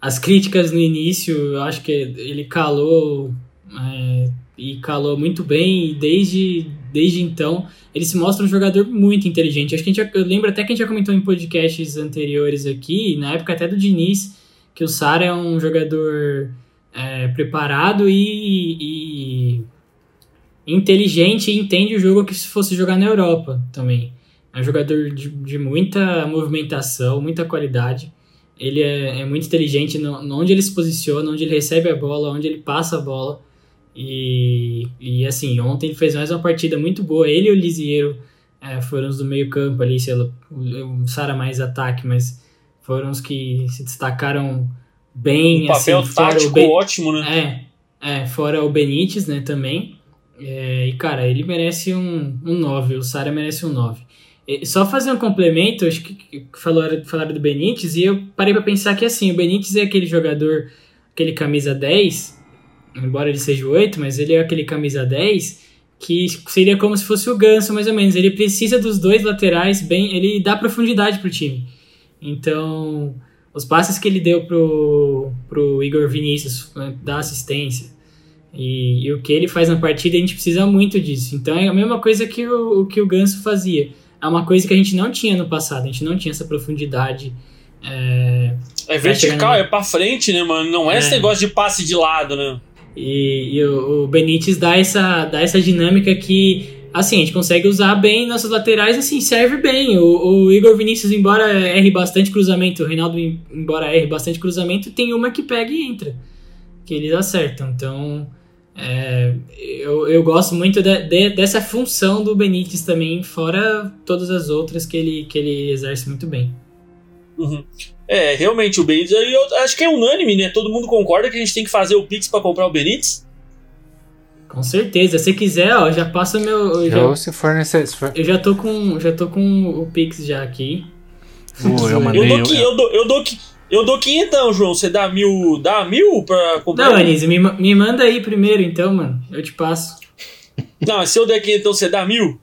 as críticas no início, eu acho que ele calou é, e calou muito bem, e desde, desde então ele se mostra um jogador muito inteligente. Acho que a gente, eu lembro até que a gente já comentou em podcasts anteriores aqui, na época até do Diniz, que o Sara é um jogador é, preparado e, e, inteligente e entende o jogo que se fosse jogar na Europa também. É um jogador de, de muita movimentação, muita qualidade. Ele é, é muito inteligente no, no, onde ele se posiciona, onde ele recebe a bola, onde ele passa a bola. E, e assim, ontem ele fez mais uma partida muito boa. Ele e o Lisieiro é, foram os do meio campo ali, sei lá, o Sara mais ataque, mas foram os que se destacaram bem. Um papel assim, tático ben... ótimo, né? É, é, fora o Benítez, né, também. É, e, cara, ele merece um, um 9, o Sara merece um 9. Só fazer um complemento, acho que falaram, falaram do Benítez, e eu parei para pensar que assim, o Benítez é aquele jogador, aquele camisa 10, embora ele seja 8, mas ele é aquele camisa 10 que seria como se fosse o Ganso, mais ou menos. Ele precisa dos dois laterais bem, ele dá profundidade pro time. Então, os passes que ele deu pro, pro Igor Vinícius, né, dá assistência, e, e, o que ele faz na partida, a gente precisa muito disso. Então, é a mesma coisa que o, que o Ganso fazia é uma coisa que a gente não tinha no passado, a gente não tinha essa profundidade. É, é vertical, é pra frente, né, mano? Não é, é, esse negócio de passe de lado, né? E, e o, o, Benítez dá essa, dá essa dinâmica que, assim, a gente consegue usar bem nossas laterais, assim, serve bem. O, o Igor Vinícius, embora erre bastante cruzamento, o Reinaldo, embora erre bastante cruzamento, tem uma que pega e entra, que eles acertam. Então, é, eu, eu gosto muito de, de, dessa função do Benítez também, fora todas as outras que ele, que ele exerce muito bem. Uhum. É, realmente, o Benítez, eu acho que é unânime, né? Todo mundo concorda que a gente tem que fazer o Pix para comprar o Benítez? Com certeza. Se quiser, ó, já passa meu. Eu, já, se for necessário. Eu já tô com, já tô com o Pix já aqui. Uh, eu, mandei, eu, dou, eu, eu, dou, eu, dou, eu dou quinhentão, João. Você dá mil, dá mil pra comprar? Não, Anísio, me, me manda aí primeiro então, mano. Eu te passo. Não, se eu der quinhentão, você dá mil?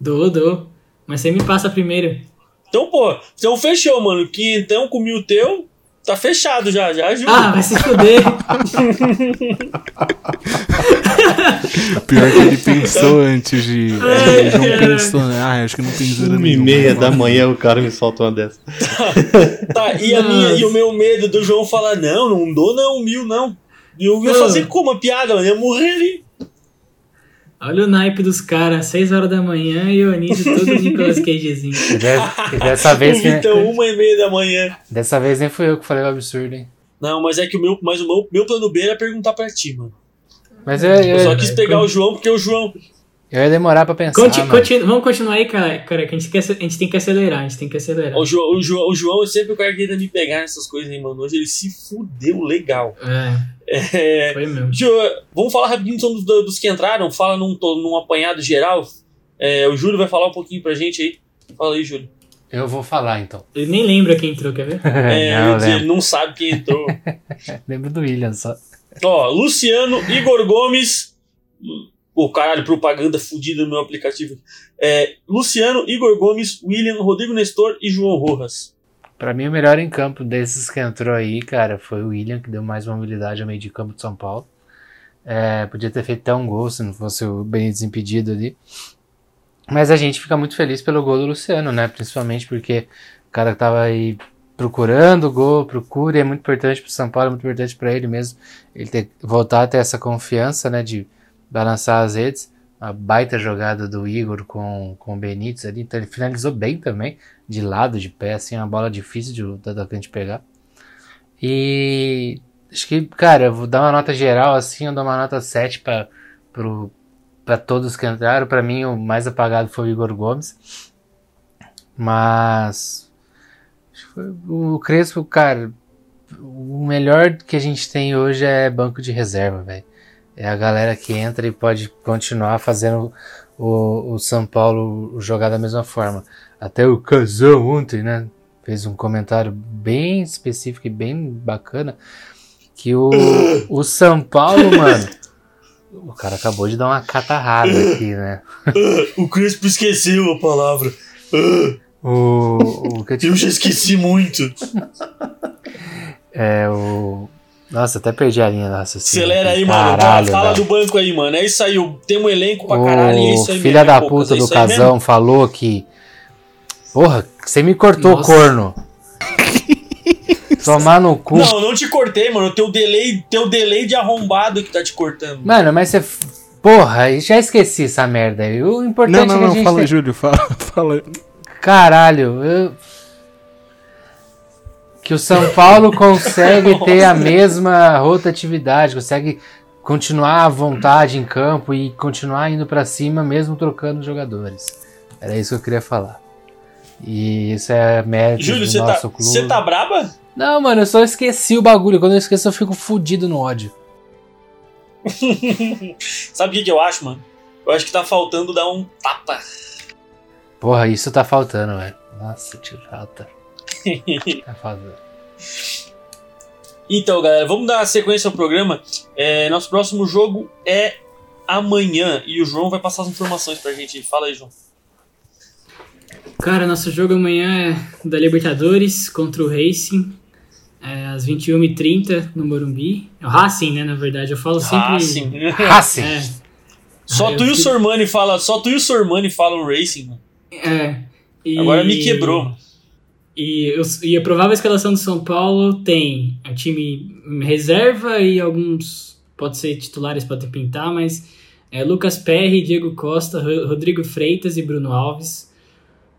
Dou, dou. Mas você me passa primeiro. Então, pô, então fechou, mano. Quinhentão com mil teu, tá fechado já, já ajuda. Ah, vai se fuder. Pior que ele pensou antes de. Ele não pensou, né? Ah, acho que não pensou. Uma e meia da manhã o cara me solta uma dessa. tá, e, a minha, e o meu medo do João falar: não, não dou não, mil não. E eu ia fazer como? Uma piada, mano. Eu ia morrer ali. Olha o naipe dos caras, 6 horas da manhã e o Anísio todo Nicolas Cagezinho. E dessa vez. Então, uma e meia da manhã. Dessa vez nem fui eu que falei o absurdo, hein? Não, mas é que o meu, mas o meu, meu plano B era perguntar pra ti, mano. Mas eu, eu, eu só quis pegar eu, o João porque o João. Eu ia demorar pra pensar. Conti, continu, vamos continuar aí, cara, cara que a gente, quer, a gente tem que acelerar, a gente tem que acelerar. O João, o João, o João é sempre o cara que tenta me pegar nessas coisas, hein, mano. Hoje ele se fudeu legal. É. é foi mesmo. vamos falar rapidinho então, dos, dos que entraram, fala num, num apanhado geral. É, o Júlio vai falar um pouquinho pra gente aí. Fala aí, Júlio. Eu vou falar então. Ele nem lembra quem entrou, quer ver? É, não, dizer, ele não sabe quem entrou. Lembro do William só. Ó, Luciano, Igor Gomes. Pô, caralho, propaganda fodida no meu aplicativo. É, Luciano, Igor Gomes, William, Rodrigo Nestor e João Rojas. Pra mim, o melhor em campo desses que entrou aí, cara, foi o William, que deu mais mobilidade ao meio de campo de São Paulo. É, podia ter feito até um gol se não fosse o Benítez impedido ali. Mas a gente fica muito feliz pelo gol do Luciano, né? Principalmente porque o cara tava aí procurando o gol, procura, é muito importante pro São Paulo, é muito importante para ele mesmo, ele ter, voltar a ter essa confiança, né, de balançar as redes. Uma baita jogada do Igor com, com o Benítez ali. Então ele finalizou bem também, de lado, de pé, assim, uma bola difícil de, do atacante pegar. E acho que, cara, eu vou dar uma nota geral assim, eu dou uma nota 7 para todos que entraram. Para mim, o mais apagado foi o Igor Gomes. Mas o Crespo, cara, o melhor que a gente tem hoje é banco de reserva, velho. É a galera que entra e pode continuar fazendo o, o São Paulo jogar da mesma forma. Até o Casão ontem, né? Fez um comentário bem específico e bem bacana. Que o, o São Paulo, mano. O cara acabou de dar uma catarrada aqui, né? o Crespo esqueceu a palavra. O, o que eu, eu já esqueci muito. É o. Nossa, até perdi a linha da raciocínio. Acelera aí, caralho, mano. Fala velho. do banco aí, mano. É isso aí. Tem um elenco pra caralho. É isso aí filha da puta do casão falou que. Porra, você me cortou, Nossa. corno. Tomar no cu. Não, não te cortei, mano. Teu delay, teu delay de arrombado que tá te cortando. Mano, mas você. Porra, já esqueci essa merda aí. O importante não, não, é que não, a gente. Fala, tem... Júlio, fala, fala. Caralho, eu... que o São Paulo consegue ter a mesma rotatividade, consegue continuar à vontade em campo e continuar indo para cima mesmo trocando jogadores. Era isso que eu queria falar. E isso é mérito Júlio, do tá- nosso tá, clube. Você tá braba? Não, mano, eu só esqueci o bagulho. Quando eu esqueço, eu fico fudido no ódio. Sabe o que, que eu acho, mano? Eu acho que tá faltando dar um tapa Porra, isso tá faltando, velho. Nossa, tio, falta. tá faltando. Então, galera, vamos dar sequência ao programa. É, nosso próximo jogo é amanhã e o João vai passar as informações pra gente. Fala aí, João. Cara, nosso jogo amanhã é da Libertadores contra o Racing, é, às 21h30 no Morumbi. É o Racing, né? Na verdade, eu falo sempre. Racing. Racing. É. Só tu e o Sormani fala, só tu e o Sormani falam Racing, mano. É. E... Agora me quebrou. E, e a provável escalação do São Paulo tem o time reserva e alguns, pode ser titulares, pode pintar, mas é Lucas Perry, Diego Costa, Rodrigo Freitas e Bruno Alves,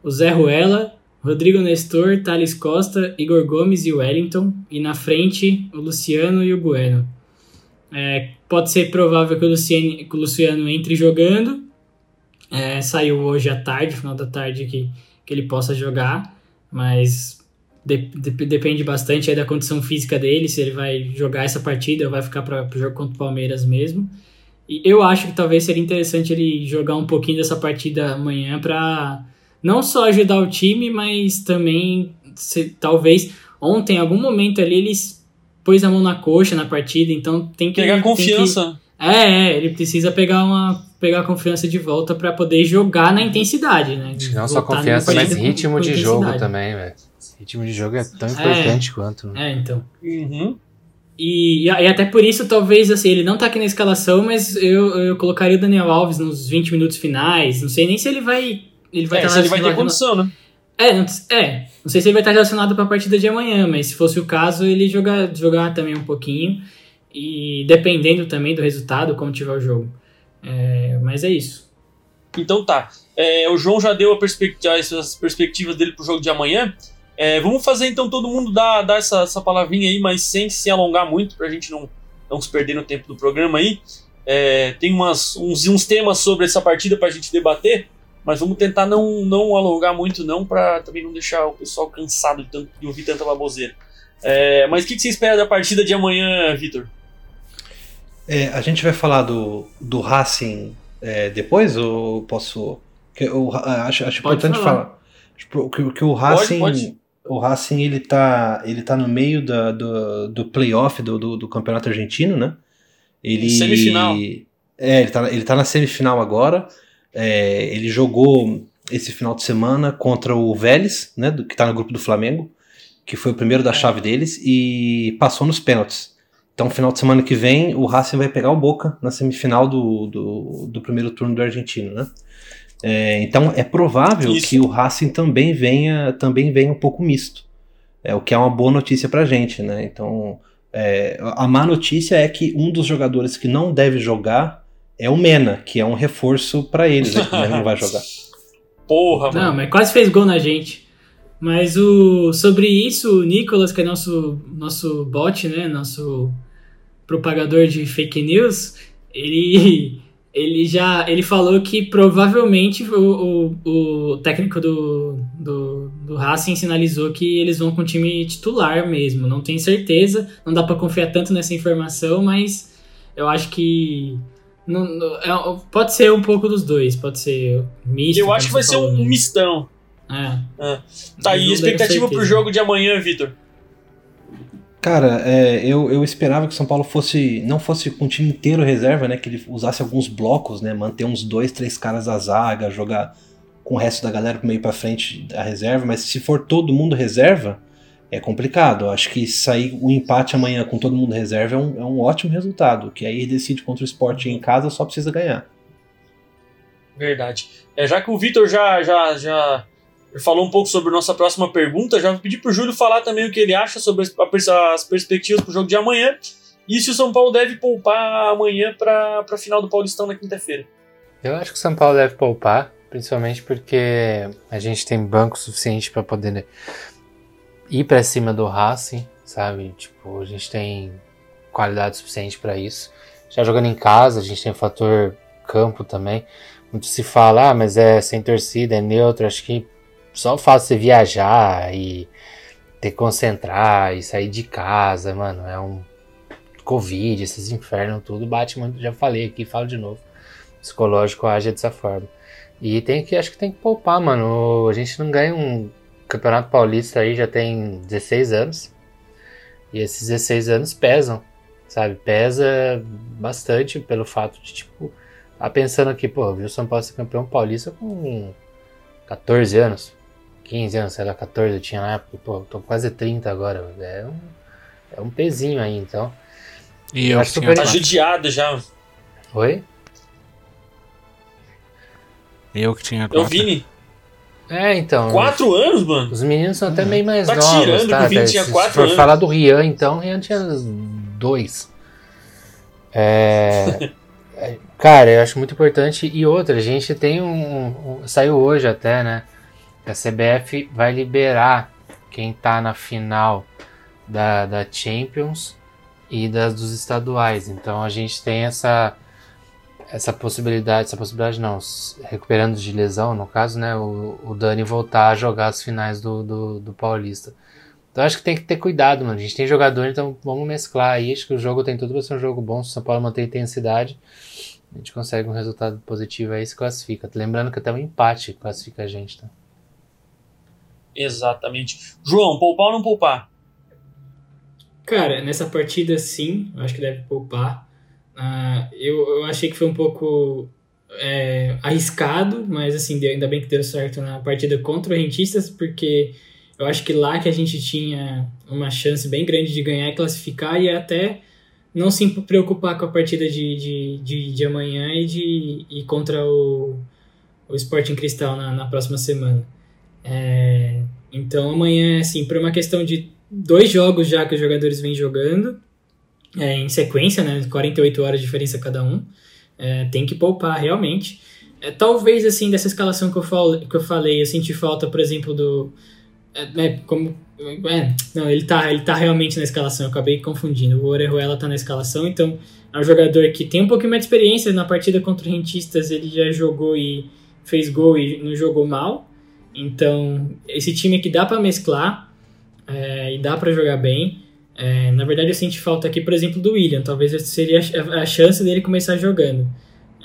o Zé Ruela, Rodrigo Nestor, Thales Costa, Igor Gomes e Wellington, e na frente o Luciano e o Bueno. É, pode ser provável que o, Luciano, que o Luciano entre jogando, é, saiu hoje à tarde, final da tarde, que, que ele possa jogar, mas de, de, depende bastante aí da condição física dele, se ele vai jogar essa partida ou vai ficar para o jogo contra o Palmeiras mesmo. E eu acho que talvez seria interessante ele jogar um pouquinho dessa partida amanhã para não só ajudar o time, mas também se, talvez ontem, em algum momento ali, ele pôs a mão na coxa na partida, então tem que pegar confiança. Que, é, é, ele precisa pegar uma pegar a confiança de volta para poder jogar na intensidade, né? Não só confiança, mas ritmo com, de jogo também, velho. Ritmo de jogo é tão importante é, quanto. Né? É, então. Uhum. E, e, até por isso, talvez, assim, ele não tá aqui na escalação, mas eu, eu colocaria o Daniel Alves nos 20 minutos finais. Não sei nem se ele vai. Ele vai é, se ele vai ter condição, né? É, não, é, não sei se ele vai estar relacionado para a partida de amanhã, mas se fosse o caso, ele jogar, jogar também um pouquinho. E dependendo também do resultado, como tiver o jogo. É, mas é isso. Então tá. É, o João já deu a perspectiva, essas perspectivas dele pro jogo de amanhã. É, vamos fazer então todo mundo dar, dar essa, essa palavrinha aí, mas sem se alongar muito, pra gente não, não se perder no tempo do programa aí. É, tem umas, uns, uns temas sobre essa partida pra gente debater, mas vamos tentar não, não alongar muito, não, pra também não deixar o pessoal cansado de, tanto, de ouvir tanta baboseira. É, mas o que, que você espera da partida de amanhã, Vitor? É, a gente vai falar do, do Racing é, depois ou posso? Que eu acho, acho importante falar. falar. Que, que o Racing, pode, pode. o Racing ele tá, ele tá no meio da, do, do playoff do, do, do campeonato argentino, né? Ele semifinal. É, ele tá, ele tá na semifinal agora. É, ele jogou esse final de semana contra o Vélez, né? Do, que tá no grupo do Flamengo, que foi o primeiro da chave deles e passou nos pênaltis. Então, final de semana que vem, o Racing vai pegar o Boca na semifinal do, do, do primeiro turno do argentino, né? É, então, é provável Isso. que o Racing também venha, também venha um pouco misto. É, o que é uma boa notícia pra gente, né? Então, é, a má notícia é que um dos jogadores que não deve jogar é o Mena, que é um reforço pra eles, né? Mena não vai jogar. Porra, Não, mano. mas quase fez gol na gente. Mas o sobre isso, o Nicolas, que é nosso, nosso bot, né? Nosso propagador de fake news, ele, ele já ele falou que provavelmente o, o, o técnico do, do, do Racing sinalizou que eles vão com o time titular mesmo. Não tenho certeza, não dá pra confiar tanto nessa informação, mas eu acho que. não- não- é- pode ser um pouco dos dois, pode ser misto. Eu acho que vai ser um né? mistão. É. Tá Mas aí, expectativa pro jogo de amanhã, Vitor. Cara, é, eu, eu esperava que o São Paulo fosse não fosse com o time inteiro reserva, né? Que ele usasse alguns blocos, né? Manter uns dois, três caras da zaga, jogar com o resto da galera meio pra frente da reserva. Mas se for todo mundo reserva, é complicado. Acho que sair o empate amanhã com todo mundo reserva é um, é um ótimo resultado. Que aí decide contra o esporte em casa, só precisa ganhar. Verdade. É, já que o Vitor já, já, já falou um pouco sobre nossa próxima pergunta, já vou pedir pro Júlio falar também o que ele acha sobre as, a pers- as perspectivas pro jogo de amanhã. E se o São Paulo deve poupar amanhã pra, pra final do Paulistão na quinta-feira. Eu acho que o São Paulo deve poupar, principalmente porque a gente tem banco suficiente para poder ir para cima do Racing, sabe? Tipo, a gente tem qualidade suficiente para isso. Já jogando em casa, a gente tem o fator campo também. Muito se fala, ah, mas é sem torcida, é neutro. Acho que só o fato de você viajar e ter que concentrar e sair de casa, mano, é um Covid, esses infernos, tudo bate muito. Já falei aqui, falo de novo psicológico age dessa forma. E tem que, acho que tem que poupar, mano. A gente não ganha um campeonato paulista aí já tem 16 anos. E esses 16 anos pesam, sabe? Pesa bastante pelo fato de, tipo, tá pensando aqui, pô, eu vi o São Paulo ser campeão paulista com 14 anos. 15 anos, sei lá, 14 eu tinha na época, pô, tô quase 30 agora. É um, é um pezinho aí, então. E eu Acho que tinha super- Tá quatro. judiado já. Oi? Eu que tinha Eu. Vini, É, então. quatro anos, mano. Os meninos são até meio mais Tá novos, tirando tá? que o Vini tinha se quatro for anos. falar do Rian, então, o Rian tinha dois. É, é, cara, eu acho muito importante. E outra, a gente tem um, um- Saiu hoje até, né? A CBF vai liberar quem tá na final da, da Champions e das dos estaduais. Então a gente tem essa essa possibilidade, essa possibilidade não, recuperando de lesão, no caso, né, o, o Dani voltar a jogar as finais do, do, do Paulista. Então acho que tem que ter cuidado, mano. A gente tem jogador, então vamos mesclar aí. Acho que o jogo tem tudo para ser um jogo bom. Se o São Paulo manter a intensidade, a gente consegue um resultado positivo aí e se classifica. Lembrando que até um empate classifica a gente, tá? Exatamente. João, poupar ou não poupar? Cara, nessa partida sim, eu acho que deve poupar. Ah, eu, eu achei que foi um pouco é, arriscado, mas assim, ainda bem que deu certo na partida contra o Rentistas, porque eu acho que lá que a gente tinha uma chance bem grande de ganhar e classificar e até não se preocupar com a partida de, de, de, de amanhã e de e contra o, o Sporting Cristal na, na próxima semana. É, então amanhã, assim, por uma questão de dois jogos já que os jogadores vêm jogando é, em sequência, né? 48 horas de diferença cada um. É, tem que poupar realmente. É, talvez assim dessa escalação que eu, fal, que eu falei, eu senti falta, por exemplo, do. É, né, como, é, não, ele tá, ele tá realmente na escalação, eu acabei confundindo. O Orejuela tá na escalação, então é um jogador que tem um pouquinho mais de experiência. Na partida contra o Rentistas ele já jogou e fez gol e não jogou mal. Então, esse time que dá para mesclar é, e dá para jogar bem. É, na verdade, eu senti falta aqui, por exemplo, do William. Talvez seria a, chance dele começar jogando.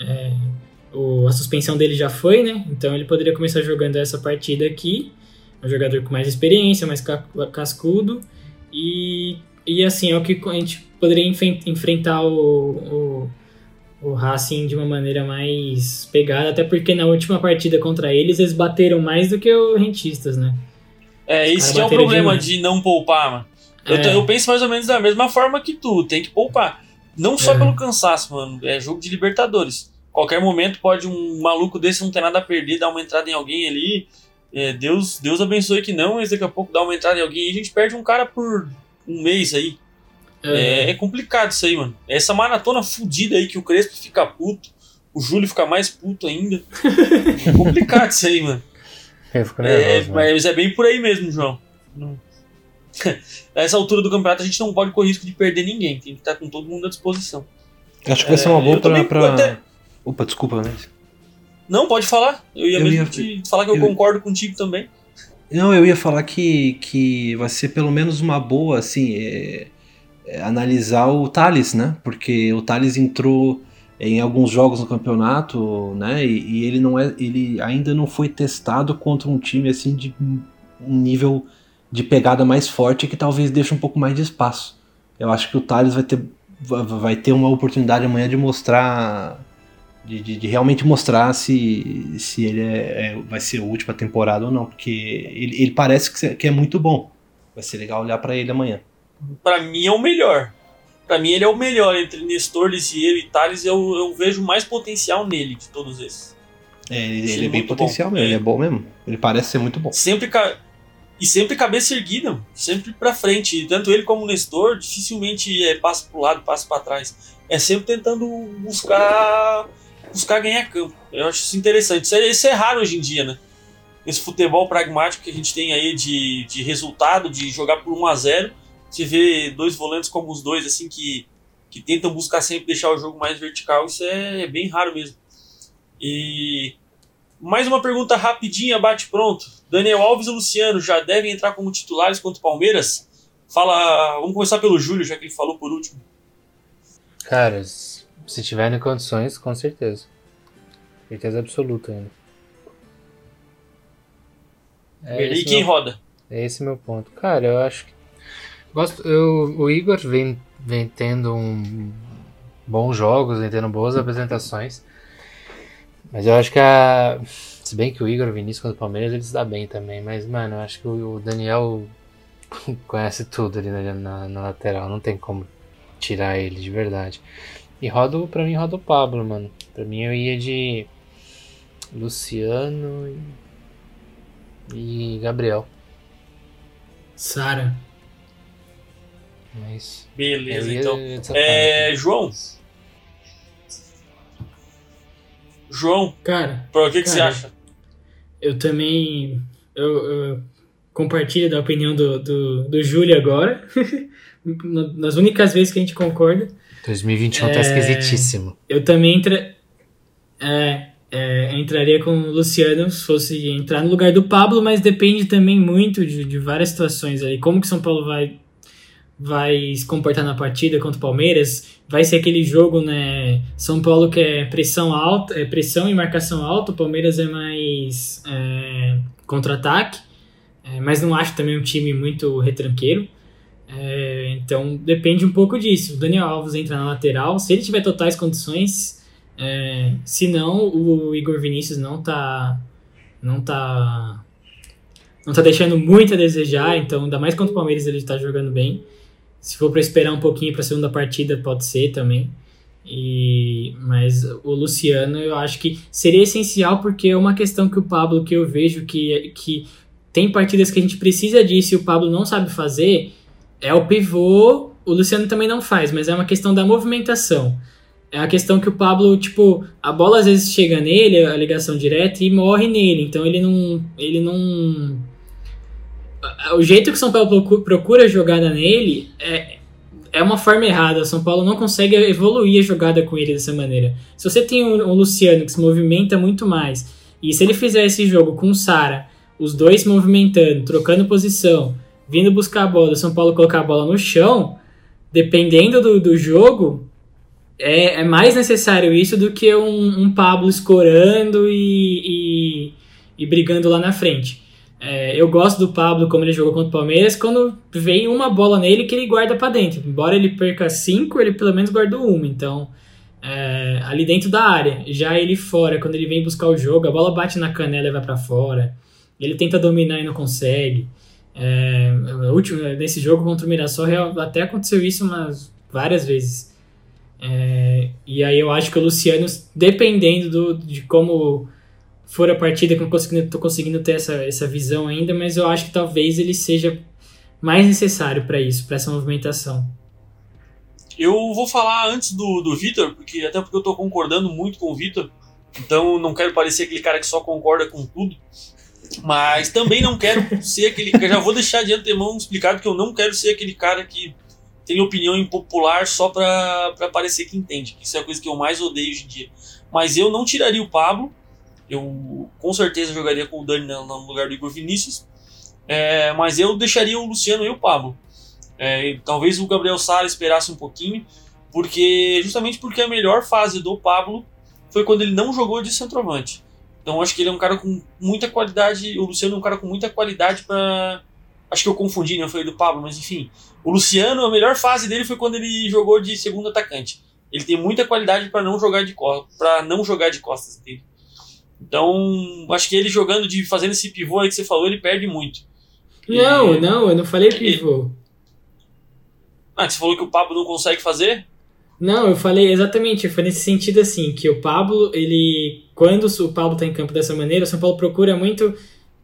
É, o, a suspensão dele já foi, né? Então ele poderia começar jogando essa partida aqui. Um jogador com mais experiência, mais ca- cascudo. E, e assim, é o que a gente poderia enfrentar o, o, o Racing de uma maneira mais pegada. Até porque na última partida contra eles, eles bateram mais do que os rentistas, né? É, caras que é o problema demais. de não poupar, mano. Eu, É. eu penso mais ou menos da mesma forma que tu, tem que poupar. Não só É. pelo cansaço, mano. É jogo de Libertadores. Qualquer momento pode um maluco desse não ter nada a perder, dar uma entrada em alguém ali. É, Deus, Deus abençoe que não, mas daqui a pouco dá uma entrada em alguém e a gente perde um cara por um mês aí. É, é complicado isso aí, mano. Essa maratona fudida aí que o Crespo fica puto. o Júlio fica mais puto ainda. é complicado isso aí, mano. É, nervoso, mano. mas é bem por aí mesmo, João. Não- Nessa altura do campeonato a gente não pode correr risco de perder ninguém. Tem que estar com todo mundo à disposição. Acho que vai ser uma É, boa pra. também- pra... até- Opa, desculpa, mas. Não, pode falar. Eu ia Eu mesmo ia- te falar que eu, eu- concordo contigo também. Não, eu ia falar que, que vai ser pelo menos uma boa, assim, é, é, analisar o Thales, né? Porque o Thales entrou em alguns jogos no campeonato, né? E, e ele não é, ele ainda não foi testado contra um time assim de um nível de pegada mais forte que talvez deixe um pouco mais de espaço. Eu acho que o Thales vai ter, va- vai ter uma oportunidade amanhã de mostrar de, de- de realmente mostrar se, se ele é, é- vai ser útil pra temporada ou não, porque ele, ele parece que, é muito bom. Vai ser legal olhar pra ele amanhã. Pra mim é o melhor. Pra mim ele é o melhor entre Nestor, Lisieiro e Thales. Eu, eu vejo mais potencial nele de todos esses. É, ele, ele é bem potencial bom. mesmo, ele É. bom mesmo. Ele parece ser muito bom. Sempre. E sempre cabeça erguida, sempre pra frente. Tanto ele como o Nestor dificilmente é, passa pro lado, passa pra trás. É sempre tentando buscar buscar ganhar campo. Eu acho isso interessante. Isso é, isso é raro hoje em dia, né? Esse futebol pragmático que a gente tem aí de, de resultado, de jogar por 1 a 0 Você vê dois volantes como os dois, assim, que, que tentam buscar sempre deixar o jogo mais vertical. Isso é bem raro mesmo. E mais uma pergunta rapidinha, bate pronto. Daniel Alves e Luciano já devem entrar como titulares contra o Palmeiras? Fala, vamos começar pelo Júlio, já que ele falou por último. Cara, se tiverem condições, com certeza. Certeza absoluta ainda. É e quem meu- roda? É esse meu ponto. Cara, eu acho que. Gosto, eu, o Igor vem, vem tendo um, bons jogos, vem tendo boas apresentações. Mas eu acho que a. Se bem que o Igor, Vinícius contra o Palmeiras, eles dá bem também. Mas, mano, eu acho que o, Daniel conhece tudo ali na, na, na lateral. Não tem como tirar ele de verdade. E roda, o- pra mim, roda o Pablo, mano. Pra mim, eu ia de Luciano e, e Gabriel. Sara. É isso. Beleza, ia então. dessa É, João. João, Cara, por que, que você Cara, acha? eu também. Eu, eu compartilho da opinião do, do, do Júlio agora. Na- Nas únicas vezes que a gente concorda. 2021 tá É. esquisitíssimo. Eu também entra, é, é, entraria com o Luciano se fosse entrar no lugar do Pablo, mas depende também muito de, de várias situações ali. Como que São Paulo vai, vai se comportar na partida contra o Palmeiras? Vai ser aquele jogo, né? São Paulo que é pressão alta, é pressão e marcação alta, o Palmeiras é mais é, contra-ataque, é, mas não acho também um time muito retranqueiro. É, então depende um pouco disso. O Daniel Alves entra na lateral, se ele tiver totais condições, é, se não, o Igor Vinícius não tá não tá não tá deixando muito a desejar, então ainda mais contra o Palmeiras ele tá jogando bem. Se for para esperar um pouquinho para a segunda partida, pode ser também. E mas o Luciano eu acho que seria essencial porque é uma questão que o Pablo que eu vejo que que tem partidas que a gente precisa disso e o Pablo não sabe fazer, é o pivô, o Luciano também não faz, mas é uma questão da movimentação. É a questão que o Pablo, tipo, a bola às vezes chega nele, a ligação direta, e morre nele. Então ele não. Ele não. O jeito que o São Paulo procu- procura a jogada nele é, é uma forma errada. O São Paulo não consegue evoluir a jogada com ele dessa maneira. Se você tem um, um Luciano que se movimenta muito mais, e se ele fizer esse jogo com o Sara, os dois se movimentando, trocando posição, vindo buscar a bola, o São Paulo colocar a bola no chão, dependendo do, do jogo, é, é mais necessário isso do que um, um Pablo escorando e, e, e brigando lá na frente. É, eu gosto do Pablo como ele jogou contra o Palmeiras, quando vem uma bola nele que ele guarda pra dentro. Embora ele perca cinco, ele pelo menos guardou uma. Então, é, ali dentro da área. Já ele fora, quando ele vem buscar o jogo, a bola bate na canela e vai pra fora. Ele tenta dominar e não consegue. É, último, nesse jogo contra o Mirassol até aconteceu isso umas várias vezes. É, e aí eu acho que o Luciano, dependendo do, de como for a partida, que eu conseguindo, tô conseguindo ter essa, essa visão ainda, mas eu acho que talvez ele seja mais necessário para isso, para essa movimentação. Eu vou falar antes do, do Vitor, porque até porque eu tô concordando muito com o Vitor, então não quero parecer aquele cara que só concorda com tudo. Mas também não quero ser aquele. Já vou deixar de antemão explicado que eu não quero ser aquele cara que tem opinião impopular só pra parecer que entende. Isso é a coisa que eu mais odeio hoje em dia. Mas eu não tiraria o Pablo. Eu com certeza jogaria com o Dani no lugar do Igor Vinícius. É, mas eu deixaria o Luciano e o Pablo. É, talvez o Gabriel Sara esperasse um pouquinho, porque justamente porque a melhor fase do Pablo foi quando ele não jogou de centroavante. Então acho que ele é um cara com muita qualidade. O Luciano é um cara com muita qualidade para. Acho que eu confundi, né? Eu falei do Pablo, mas enfim. O Luciano, a melhor fase dele foi quando ele jogou de segundo atacante. Ele tem muita qualidade para não jogar de para não jogar de costas, entende? Então, acho que ele jogando de fazendo esse pivô aí que você falou, ele perde muito. Não, e... não, eu não falei pivô. Ah, você falou que o Pablo não consegue fazer? Não, eu falei exatamente, foi nesse sentido assim, que o Pablo, ele quando o Pablo tá em campo dessa maneira, o São Paulo procura muito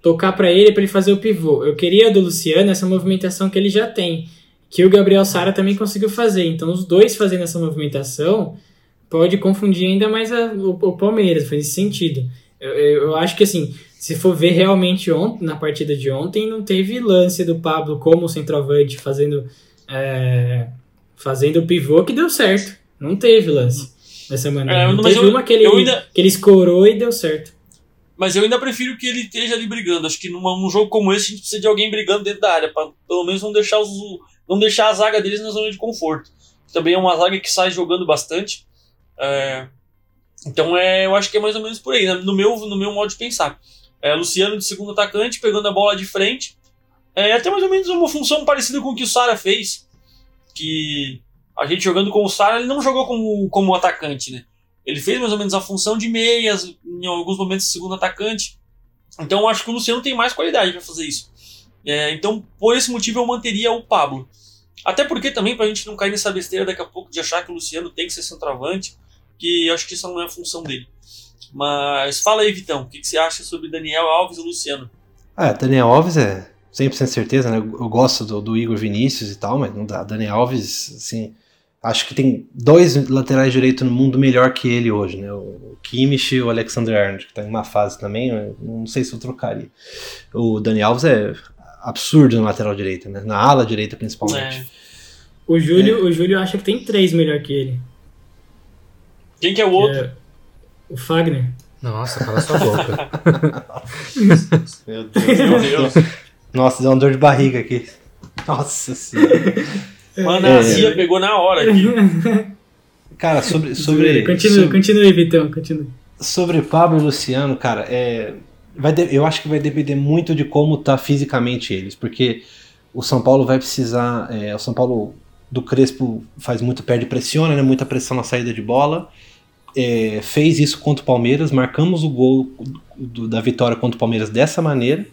tocar para ele para ele fazer o pivô. Eu queria do Luciano essa movimentação que ele já tem, que o Gabriel Sara também conseguiu fazer. Então os dois fazendo essa movimentação pode confundir ainda mais a, o, o, Palmeiras, foi nesse sentido. Eu, eu, acho que assim, se for ver realmente ontem, na partida de ontem, não teve lance do Pablo como centroavante fazendo é, fazendo o pivô que deu certo. Não teve lance dessa maneira. É, não teve eu, uma que ele, ainda... que ele escorou e deu certo. Mas eu ainda prefiro que ele esteja ali brigando. Acho que numa, num jogo como esse a gente precisa de alguém brigando dentro da área, para pelo menos não deixar, os, não deixar a zaga deles na zona de conforto. Também é uma zaga que sai jogando bastante. É, então é, eu acho que é mais ou menos por aí, né? no, meu, no meu modo de pensar. É, Luciano de segundo atacante, pegando a bola de frente. É até mais ou menos uma função parecida com o que o Sara fez. Que a gente jogando com o Sara, ele não jogou como, como atacante, né? Ele fez mais ou menos a função de meias, em alguns momentos segundo atacante. Então eu acho que o Luciano tem mais qualidade para fazer isso. É, então, por esse motivo, eu manteria o Pablo. Até porque também, pra gente não cair nessa besteira daqui a pouco de achar que o Luciano tem que ser centroavante, que eu acho que isso não é a função dele. Mas fala aí, Vitão, o que, que você acha sobre Daniel Alves e Luciano? Ah, Daniel Alves é 100% certeza, né? Eu gosto do, do, Igor Vinícius e tal, mas não dá. Daniel Alves, assim, acho que tem dois laterais direitos no mundo melhor que ele hoje, né? O Kimmich e o Alexander Arnold, que tá em uma fase também, não sei se eu trocaria. O Daniel Alves é absurdo na lateral direita, né? Na ala direita principalmente. É. O Júlio, é. o Júlio acha que tem três melhor que ele. Quem que é o outro? É o Fagner. Nossa, cala sua boca. meu Deus, meu Deus. Nossa, deu uma dor de barriga aqui. Nossa senhora. Mano, a Cia pegou na hora aqui. Cara, sobre. sobre continue, sobre, continue, Vitão, continue. Sobre Pablo e Luciano, cara, é, vai de, eu acho que vai depender muito de como tá fisicamente eles, porque o São Paulo vai precisar. É, o São Paulo do Crespo faz muito perde pressiona, né? Muita pressão na saída de bola. É, fez isso contra o Palmeiras, marcamos o gol do, da vitória contra o Palmeiras dessa maneira.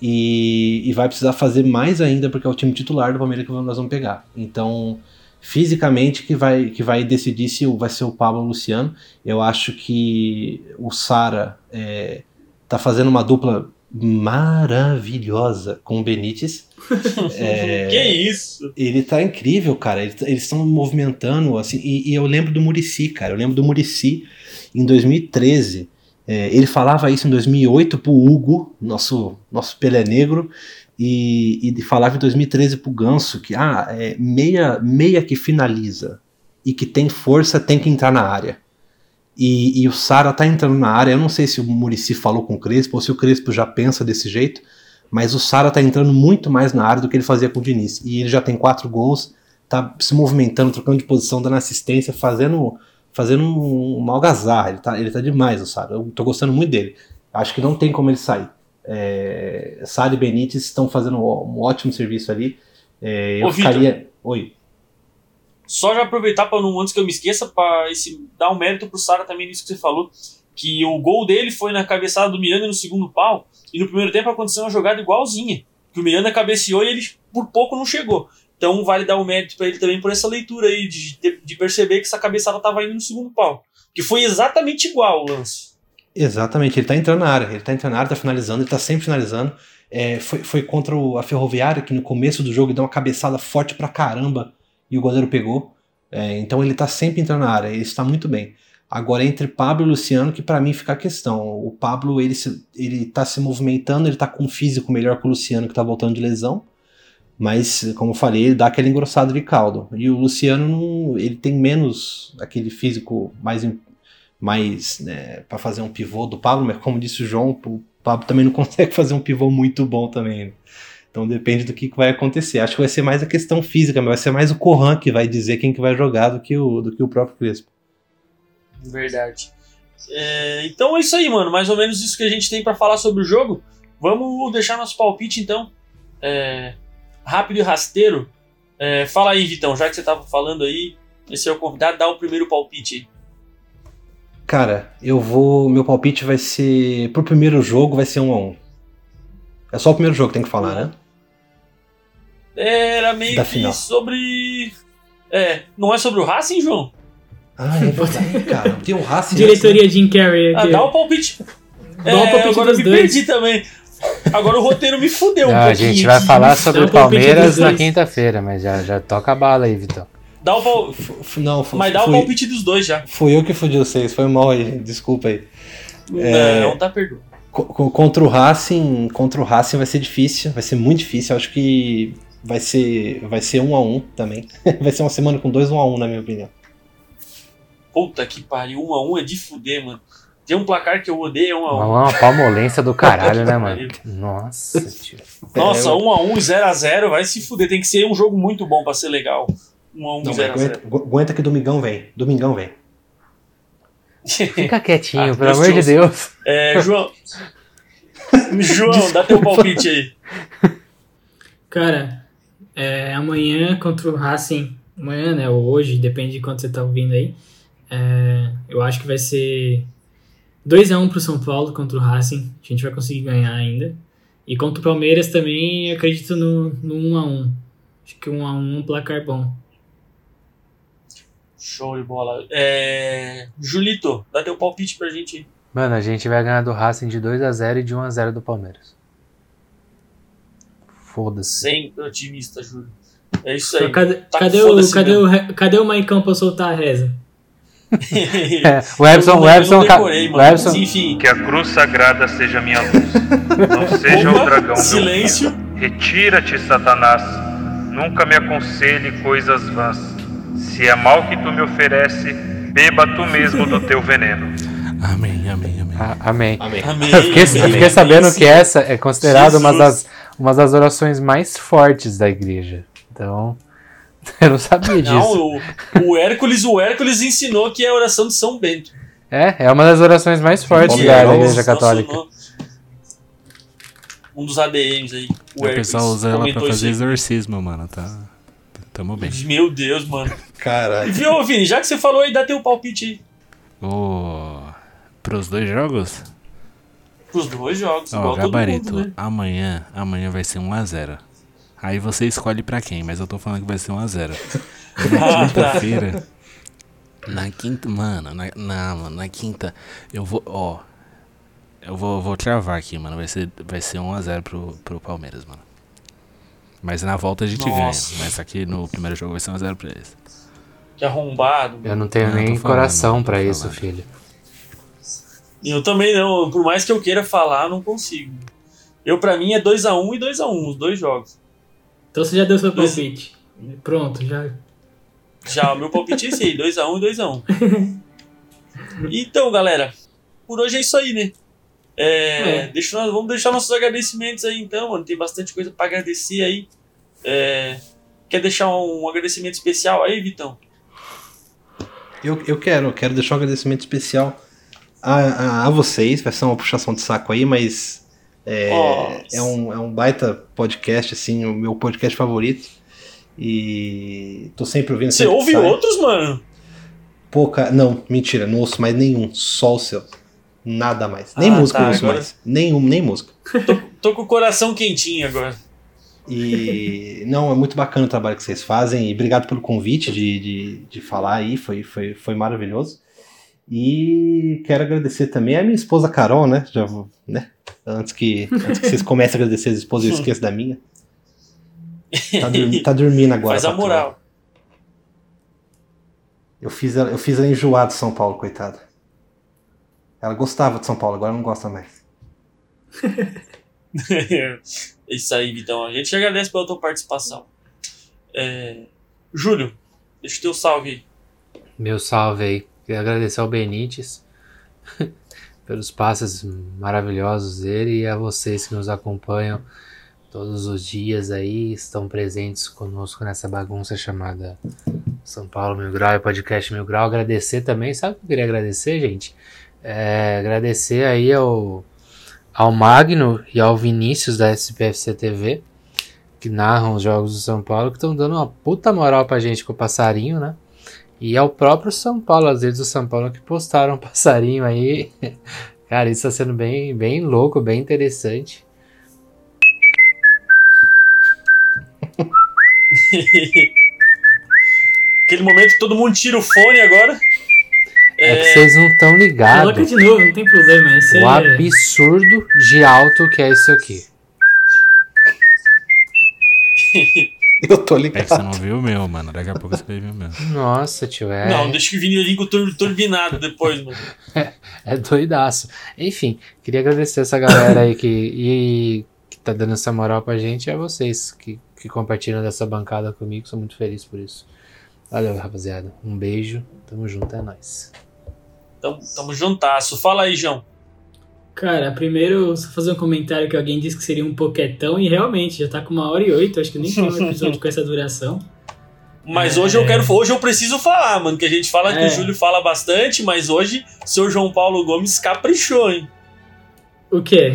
E, e, vai precisar fazer mais ainda porque é o time titular do Palmeiras que nós vamos pegar. Então, fisicamente que vai que vai decidir se vai ser o Pablo ou o Luciano. Eu acho que o Sara é, tá fazendo uma dupla maravilhosa com o Benítez. é, que isso? Ele tá incrível, cara. Eles estão movimentando assim. E, e, eu lembro do Murici, cara. Eu lembro do Murici em 2013 é, ele falava isso em 2008 pro Hugo, nosso, nosso Pelé Negro, e, e falava em 2013 pro Ganso que ah, é, meia, meia que finaliza e que tem força tem que entrar na área. E, e o Sara tá entrando na área. Eu não sei se o Murici falou com o Crespo ou se o Crespo já pensa desse jeito, mas o Sara tá entrando muito mais na área do que ele fazia com o Diniz. E ele já tem quatro gols, tá se movimentando, trocando de posição, dando assistência, fazendo fazendo um, uma algazarra. Ele tá, ele tá demais, o Sara. Eu tô gostando muito dele. Acho que não tem como ele sair. É, Sara e Benítez estão fazendo um, ótimo serviço ali. É, eu Ô, ficaria. Victor, Oi. Só já aproveitar para não antes que eu me esqueça, para dar um mérito pro Sara também nisso que você falou. Que o gol dele foi na cabeçada do Miranda no segundo pau. E no primeiro tempo aconteceu uma jogada igualzinha. Que o Miranda cabeceou e ele por pouco não chegou. Então vale dar um mérito para ele também por essa leitura aí, de, de perceber que essa cabeçada estava indo no segundo pau. Que foi exatamente igual o lance. Exatamente, ele está entrando na área, ele está entrando na área, tá finalizando, ele está sempre finalizando. É, foi, foi contra o, a Ferroviária, que no começo do jogo deu uma cabeçada forte pra caramba e o goleiro pegou. É, então ele tá sempre entrando na área, ele está muito bem. Agora, entre Pablo e Luciano, que para mim fica a questão. O Pablo, ele, se, ele tá se movimentando, ele tá com um físico melhor que o Luciano, que tá voltando de lesão. Mas, como eu falei, ele dá aquele engrossado de caldo. E o Luciano, ele tem menos aquele físico mais, mais né, para fazer um pivô do Pablo, mas como disse o João, o Pablo também não consegue fazer um pivô muito bom também. Então depende do que, que vai acontecer. Acho que vai ser mais a questão física, mas vai ser mais o Corran que vai dizer quem que vai jogar do que o, do que o próprio Crespo. Verdade. É, então é isso aí, mano. Mais ou menos isso que a gente tem para falar sobre o jogo. Vamos deixar nosso palpite, então. É, rápido e rasteiro. É, fala aí, Vitão, já que você tava falando aí, esse é o convidado, dá o primeiro palpite aí. Cara, eu vou. Meu palpite vai ser. Pro primeiro jogo vai ser um a um. É só o primeiro jogo que tem que falar, né? Era meio Da que final. sobre. É, não é sobre o Racing, João? Ah, é verdade, cara. Tem o Racing. Diretoria Jim Carrey Ah, aqui. dá o palpite. Dá o palpite agora eu dos me dois. perdi também. Agora o roteiro me fudeu um Não, a pouquinho. gente vai falar sobre o um palpite Palmeiras na quinta-feira, mas já, já toca a bala aí, Vitão. Dá o pal... F- Não, f- Mas dá o fui, palpite dos dois já. fui eu que fudi vocês, foi mal aí, gente, desculpa aí. É. Não, tá perdoado. Co- co- Contra o Racing, contra o Racing vai ser difícil, vai ser muito difícil. Acho que vai ser, vai ser um a um também. vai ser uma semana com dois um a um, na minha opinião. Puta que pariu, um a um é de fuder, mano. Tem um placar que eu odeio, é um a um. Uma, uma palmolência do caralho, né, mano? Nossa, tio. Nossa, É, um a um, 0 a 0 vai se fuder. Tem que ser um jogo muito bom pra ser legal. Um a um, Não, 0 a aguenta, 0 gu- aguenta que domingão vem. Domingão vem. Fica quietinho, Ah, pelo amor de Deus. É, João. João, dá teu palpite aí. Cara, é, amanhã contra o Racing, amanhã, né, ou hoje, depende de quando você tá ouvindo aí, é, eu acho que vai ser 2x1 pro São Paulo contra o Racing, a gente vai conseguir ganhar ainda. E contra o Palmeiras também, acredito no, no 1x1. Acho que 1x1 é um placar bom. Show de bola. É... Julito, dá teu palpite pra gente aí. Mano, a gente vai ganhar do Racing de 2x0 e de 1x0 do Palmeiras. Foda-se. Sempre otimista, Júlio. É isso aí. Cadê, Tá cadê, o, cadê, o, cadê o Maicão pra soltar a reza? É, o Epson, o Epson, decorei, o. Epson, Enfim, Que a cruz sagrada seja minha luz. Não seja Opa, o dragão meu silêncio. Retira-te, Satanás. Nunca me aconselhe coisas vãs. Se é mal que tu me oferece, beba tu mesmo do teu veneno. Amém, amém, amém. Ah, amém. Amém. amém. Eu fiquei, eu amém, fiquei sabendo amém, que essa é considerada uma das, uma das orações mais fortes da igreja. Então, eu não sabia disso. Não, o, o Hércules, o Hércules ensinou que é a oração de São Bento. É, é uma das orações mais fortes Olha, da, igreja Nosso- católica. Um dos ADMs aí. O, O pessoal usa ela pra fazer exorcismo, mano. Tá. Tamo bem. Meu Deus, mano. Caralho. Viu, Vini? Já que você falou aí, dá teu palpite aí. Ô. Pros dois jogos? Pros dois jogos, Ó, todo gabarito. mundo, né? Amanhã, amanhã vai ser 1x0. Aí você escolhe pra quem, mas eu tô falando que vai ser 1x0. Na quinta-feira. Na quinta, mano, na, na, mano, na quinta, eu vou, ó. Eu vou, vou travar aqui, mano. Vai ser, vai ser 1x0 pro, pro Palmeiras, mano. Mas na volta a gente Nossa. ganha. Mas aqui no primeiro jogo vai ser 1x0 pra eles. Que arrombado. Eu não tenho Não, nem falando, coração tô pra falando. isso, filho. Eu também não. Por mais que eu queira falar, não consigo. Eu, pra mim, é 2x1 e 2x1, os dois jogos. Então você já deu seu Dois- palpite. Pronto, já. Já, o meu palpite é esse aí, 2x1 e 2x1. Então, galera, por hoje é isso aí, né? É, É. deixa nós- vamos deixar nossos agradecimentos aí, então, mano. Tem bastante coisa pra agradecer aí. É, quer deixar um agradecimento especial aí, Vitão? Eu, eu quero, eu quero deixar um agradecimento especial a, a, a vocês, vai ser uma puxação de saco aí, mas é, é, um, é um baita podcast, assim, o meu podcast favorito. E tô sempre ouvindo. Você sempre ouve outros, mano? Pouca. Não, mentira, não ouço mais nenhum, só o seu. Nada mais. Nem Ah, música tá, eu ouço agora- mais. Nenhum, nem música. Tô com o coração quentinho agora. E não, é muito bacana o trabalho que vocês fazem. E obrigado pelo convite de, de, de falar aí, foi, foi, foi maravilhoso. E quero agradecer também a minha esposa Carol, né? Já, vou- né? Antes, que, antes que vocês comecem a agradecer as esposas, eu esqueço da minha. Tá, dormi- tá dormindo agora. Faz a moral. Eu fiz ela, eu fiz ela enjoar de São Paulo, coitada. Ela gostava de São Paulo, agora não gosta mais. é isso aí, Vitão. A gente agradece pela tua participação. É... Júlio, deixa o teu salve aí. Meu salve aí. Queria agradecer ao Benítez pelos passes maravilhosos dele e a vocês que nos acompanham todos os dias aí, estão presentes conosco nessa bagunça chamada São Paulo Mil Grau e Podcast Mil Grau. Agradecer também, sabe o que eu queria agradecer, gente? É, agradecer aí ao, ao Magno e ao Vinícius da SPFC TV, que narram os jogos do São Paulo, que estão dando uma puta moral pra gente com o passarinho, né? E ao próprio São Paulo, às vezes do São Paulo, que postaram um passarinho aí. Cara, isso tá sendo bem, bem louco, bem interessante. Aquele momento que todo mundo tira o fone agora. É, que vocês não estão ligados. Coloca de novo, não tem problema. Isso o é... absurdo de alto que é isso aqui. Eu tô É ligado. que você não viu o meu, mano. Daqui a pouco você vai ver o meu. Nossa, tio, é. Não, deixa que o Vini com o tur- turbinado depois, mano. É doidaço. Enfim, queria agradecer essa galera aí que, e, que tá dando essa moral pra gente e a vocês que, que compartilham dessa bancada comigo. Sou muito feliz por isso. Valeu, rapaziada. Um beijo. Tamo junto, é nóis. Tamo, tamo juntasso. Fala aí, João. Cara, primeiro, só fazer um comentário que alguém disse que seria um poquetão e realmente já tá com uma hora e oito. Acho que nem tem um episódio com essa duração. Mas É. hoje eu quero. Hoje eu preciso falar, mano. Que a gente fala que É. o Júlio fala bastante, mas hoje o seu João Paulo Gomes caprichou, hein? O quê?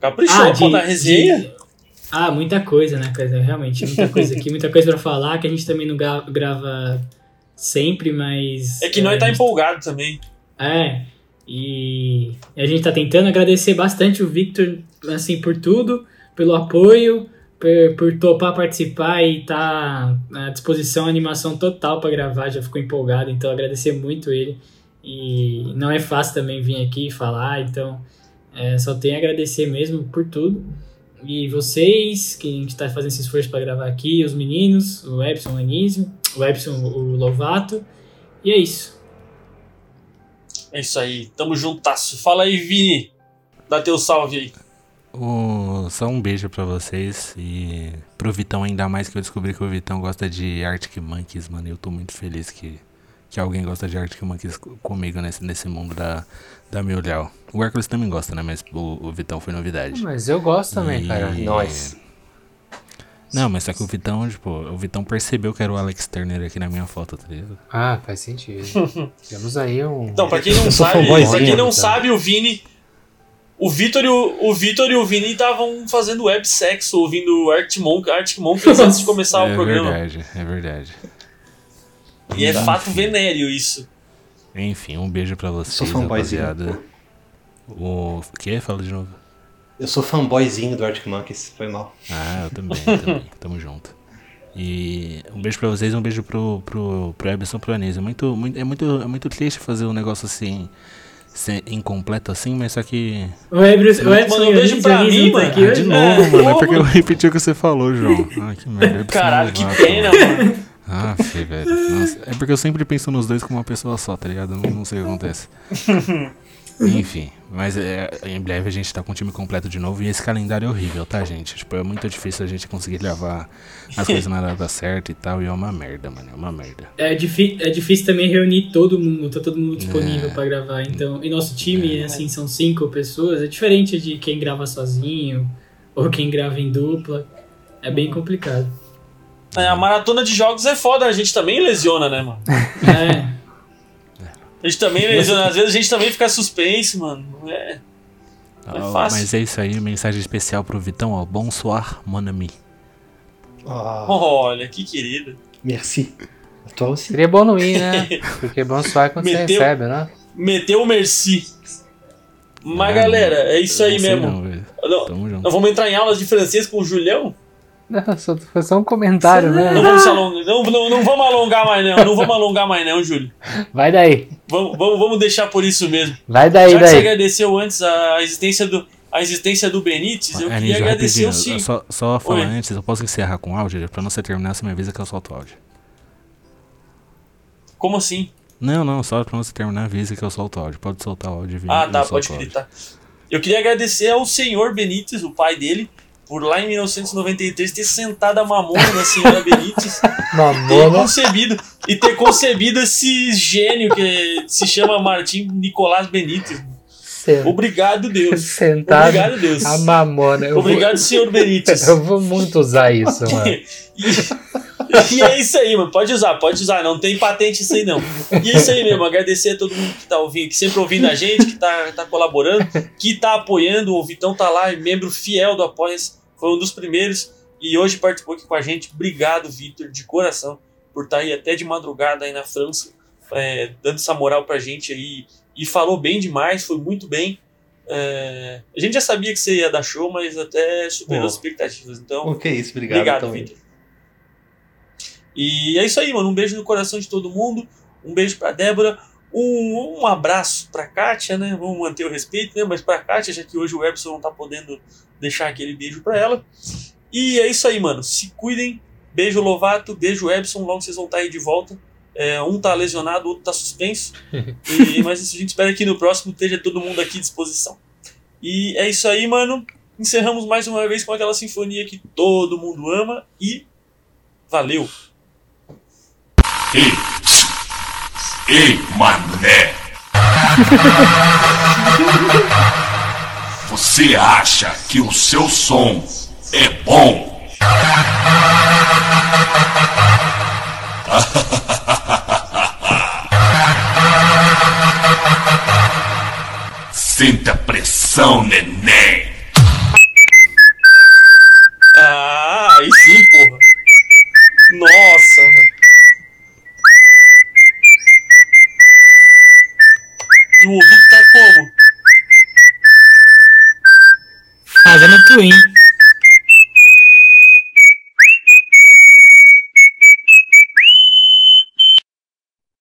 Caprichou, pô, na resenha. de- Ah, muita coisa, né, coisa? Realmente, muita coisa aqui, muita coisa pra falar, que a gente também não gra- grava sempre, mas. É que nós tá empolgado também. É, e a gente tá tentando agradecer bastante o Victor, assim, por tudo, pelo apoio, por, por topar participar e tá à disposição, animação total pra gravar, já ficou empolgado, então agradecer muito ele. E não é fácil também vir aqui e falar, então é, só tenho a agradecer mesmo por tudo. E vocês, que a gente tá fazendo esse esforço pra gravar aqui, os meninos, o Epson, o Anísio, o Epson, o Lovato, e é isso. É isso aí, tamo juntasso. Fala aí, Vini. Dá teu salve aí. Só um beijo pra vocês e pro Vitão ainda mais que eu descobri que o Vitão gosta de Arctic Monkeys, mano. Eu tô muito feliz que, que alguém gosta de Arctic Monkeys co- comigo nesse, nesse mundo da, da Miolhau. O Hércules também gosta, né? Mas o, o Vitão foi novidade. Mas eu gosto também, E- cara. Nós. Não, mas só que o Vitão, tipo, o Vitão percebeu que era o Alex Turner aqui na minha foto, tá ligado? Ah, faz sentido. Temos aí um. Então, pra quem não sabe, pra quem não então. sabe, o Vini. O Vitor e o, o, Vitor e o Vini estavam fazendo web sexo ouvindo Arctic Monk, Arctic Monkeys antes de começar é o programa. verdade, é verdade. E é Enfim. fato venéreo isso. Enfim, um beijo pra vocês, rapaziada. O que? Fala de novo. Eu sou fanboyzinho do Arctic Monkeys, foi mal. Ah, eu também, também. Tamo junto. E um beijo pra vocês e um beijo pro, pro, pro Ebson pro Anísio. É muito, muito, é, muito, é muito triste fazer um negócio assim, ser incompleto assim, mas só que. O Ebson, o um beijo pra mim, tá mano. aqui Ah, de É, novo, mano. É porque eu repeti o que você falou, João. Ai, que merda. Ebson Caralho, que pena, mano. Ah, fê, velho. Nossa, é porque eu sempre penso nos dois como uma pessoa só, tá ligado? Não, não sei o que acontece. Enfim, mas é, em breve a gente tá com o time completo de novo e esse calendário é horrível, tá, gente? Tipo, é muito difícil a gente conseguir gravar as coisas na data certa e tal, e é uma merda, mano, é uma merda. É, é difícil também reunir todo mundo, tá todo mundo É. disponível pra gravar. Então, e nosso time, assim, são cinco pessoas. É diferente de quem grava sozinho ou quem grava em dupla. É bem complicado. É, a maratona de jogos é foda, a gente também lesiona, né, mano? É, A gente também lesiona, às vezes a gente também fica suspense, mano. É. É Ó, fácil. mas é isso aí, mensagem especial pro Vitão, ó. Bonsoir, mon ami. Ah, Olha, que querido. merci. Assim. Seria bom não ir, né? Porque é bom suar quando você Meteu- recebe, né? Meteu o merci. Mas, Ah, galera, é isso aí não mesmo. não. Não, Tamo junto. nós vamos entrar em aulas de francês com o Julião? Não, só, foi só um comentário, Não né? vamos, se alongar, não, não, não vamos alongar mais, não. Não vamos alongar mais, não, Júlio. Vai daí. Vamos, vamos, vamos deixar por isso mesmo. Vai daí, Já que você daí. agradeceu antes a existência do, a existência do Benítez, eu queria Anísio, agradecer o sim. Só, só falar Oi. antes, eu posso encerrar com áudio? Pra não você terminar, você me avisa que eu solto o áudio. Como assim? Não, não, só pra você terminar, avisa que eu solto o áudio. Pode soltar o áudio. Ah, tá, pode áudio. acreditar. Eu queria agradecer ao senhor Benítez, o pai dele, por lá em 1993 ter sentado a mamona da senhora Benítez ter concebido e ter concebido esse gênio que se chama Martim Nicolás Benítez. Obrigado, Deus. Sentado. Obrigado, Deus. A mamona. Eu Obrigado, senhor Benítez. Vou, eu vou muito usar isso, mano. E, e é isso aí, mano. Pode usar, pode usar. Não tem patente isso aí, não. E é isso aí mesmo. Agradecer a todo mundo que tá ouvindo, que sempre ouvindo a gente, que tá, tá colaborando, que tá apoiando. O Vitão tá lá, é membro fiel do apoia Foi um dos primeiros. E hoje participou aqui com a gente. Obrigado, Vitor, de coração, por estar aí até de madrugada aí na França, é, dando essa moral pra gente aí. E falou bem demais, foi muito bem. É, a gente já sabia que você ia dar show, mas até superou Pô. as expectativas. Então, Ok, isso, obrigado. Obrigado. Vitor. E é isso aí, mano. Um beijo no coração de todo mundo. Um beijo pra Débora. Um, um abraço pra Kátia, né? Vamos manter o respeito, né? Mas pra Kátia, já que hoje o Epson não tá podendo deixar aquele beijo pra ela. E é isso aí, mano. Se cuidem. Beijo Lovato, beijo Epson. Logo vocês vão estar aí de volta. É, um tá lesionado, o outro tá suspenso. E, mas a gente espera que no próximo esteja todo mundo aqui à disposição. E é isso aí, mano. Encerramos mais uma vez com aquela sinfonia que todo mundo ama. E valeu! Ei, mané! Você acha que o seu som é bom? Sinta pressão, neném! Ah, aí sim, porra. Nossa. O ouvido tá como? Fazendo twin.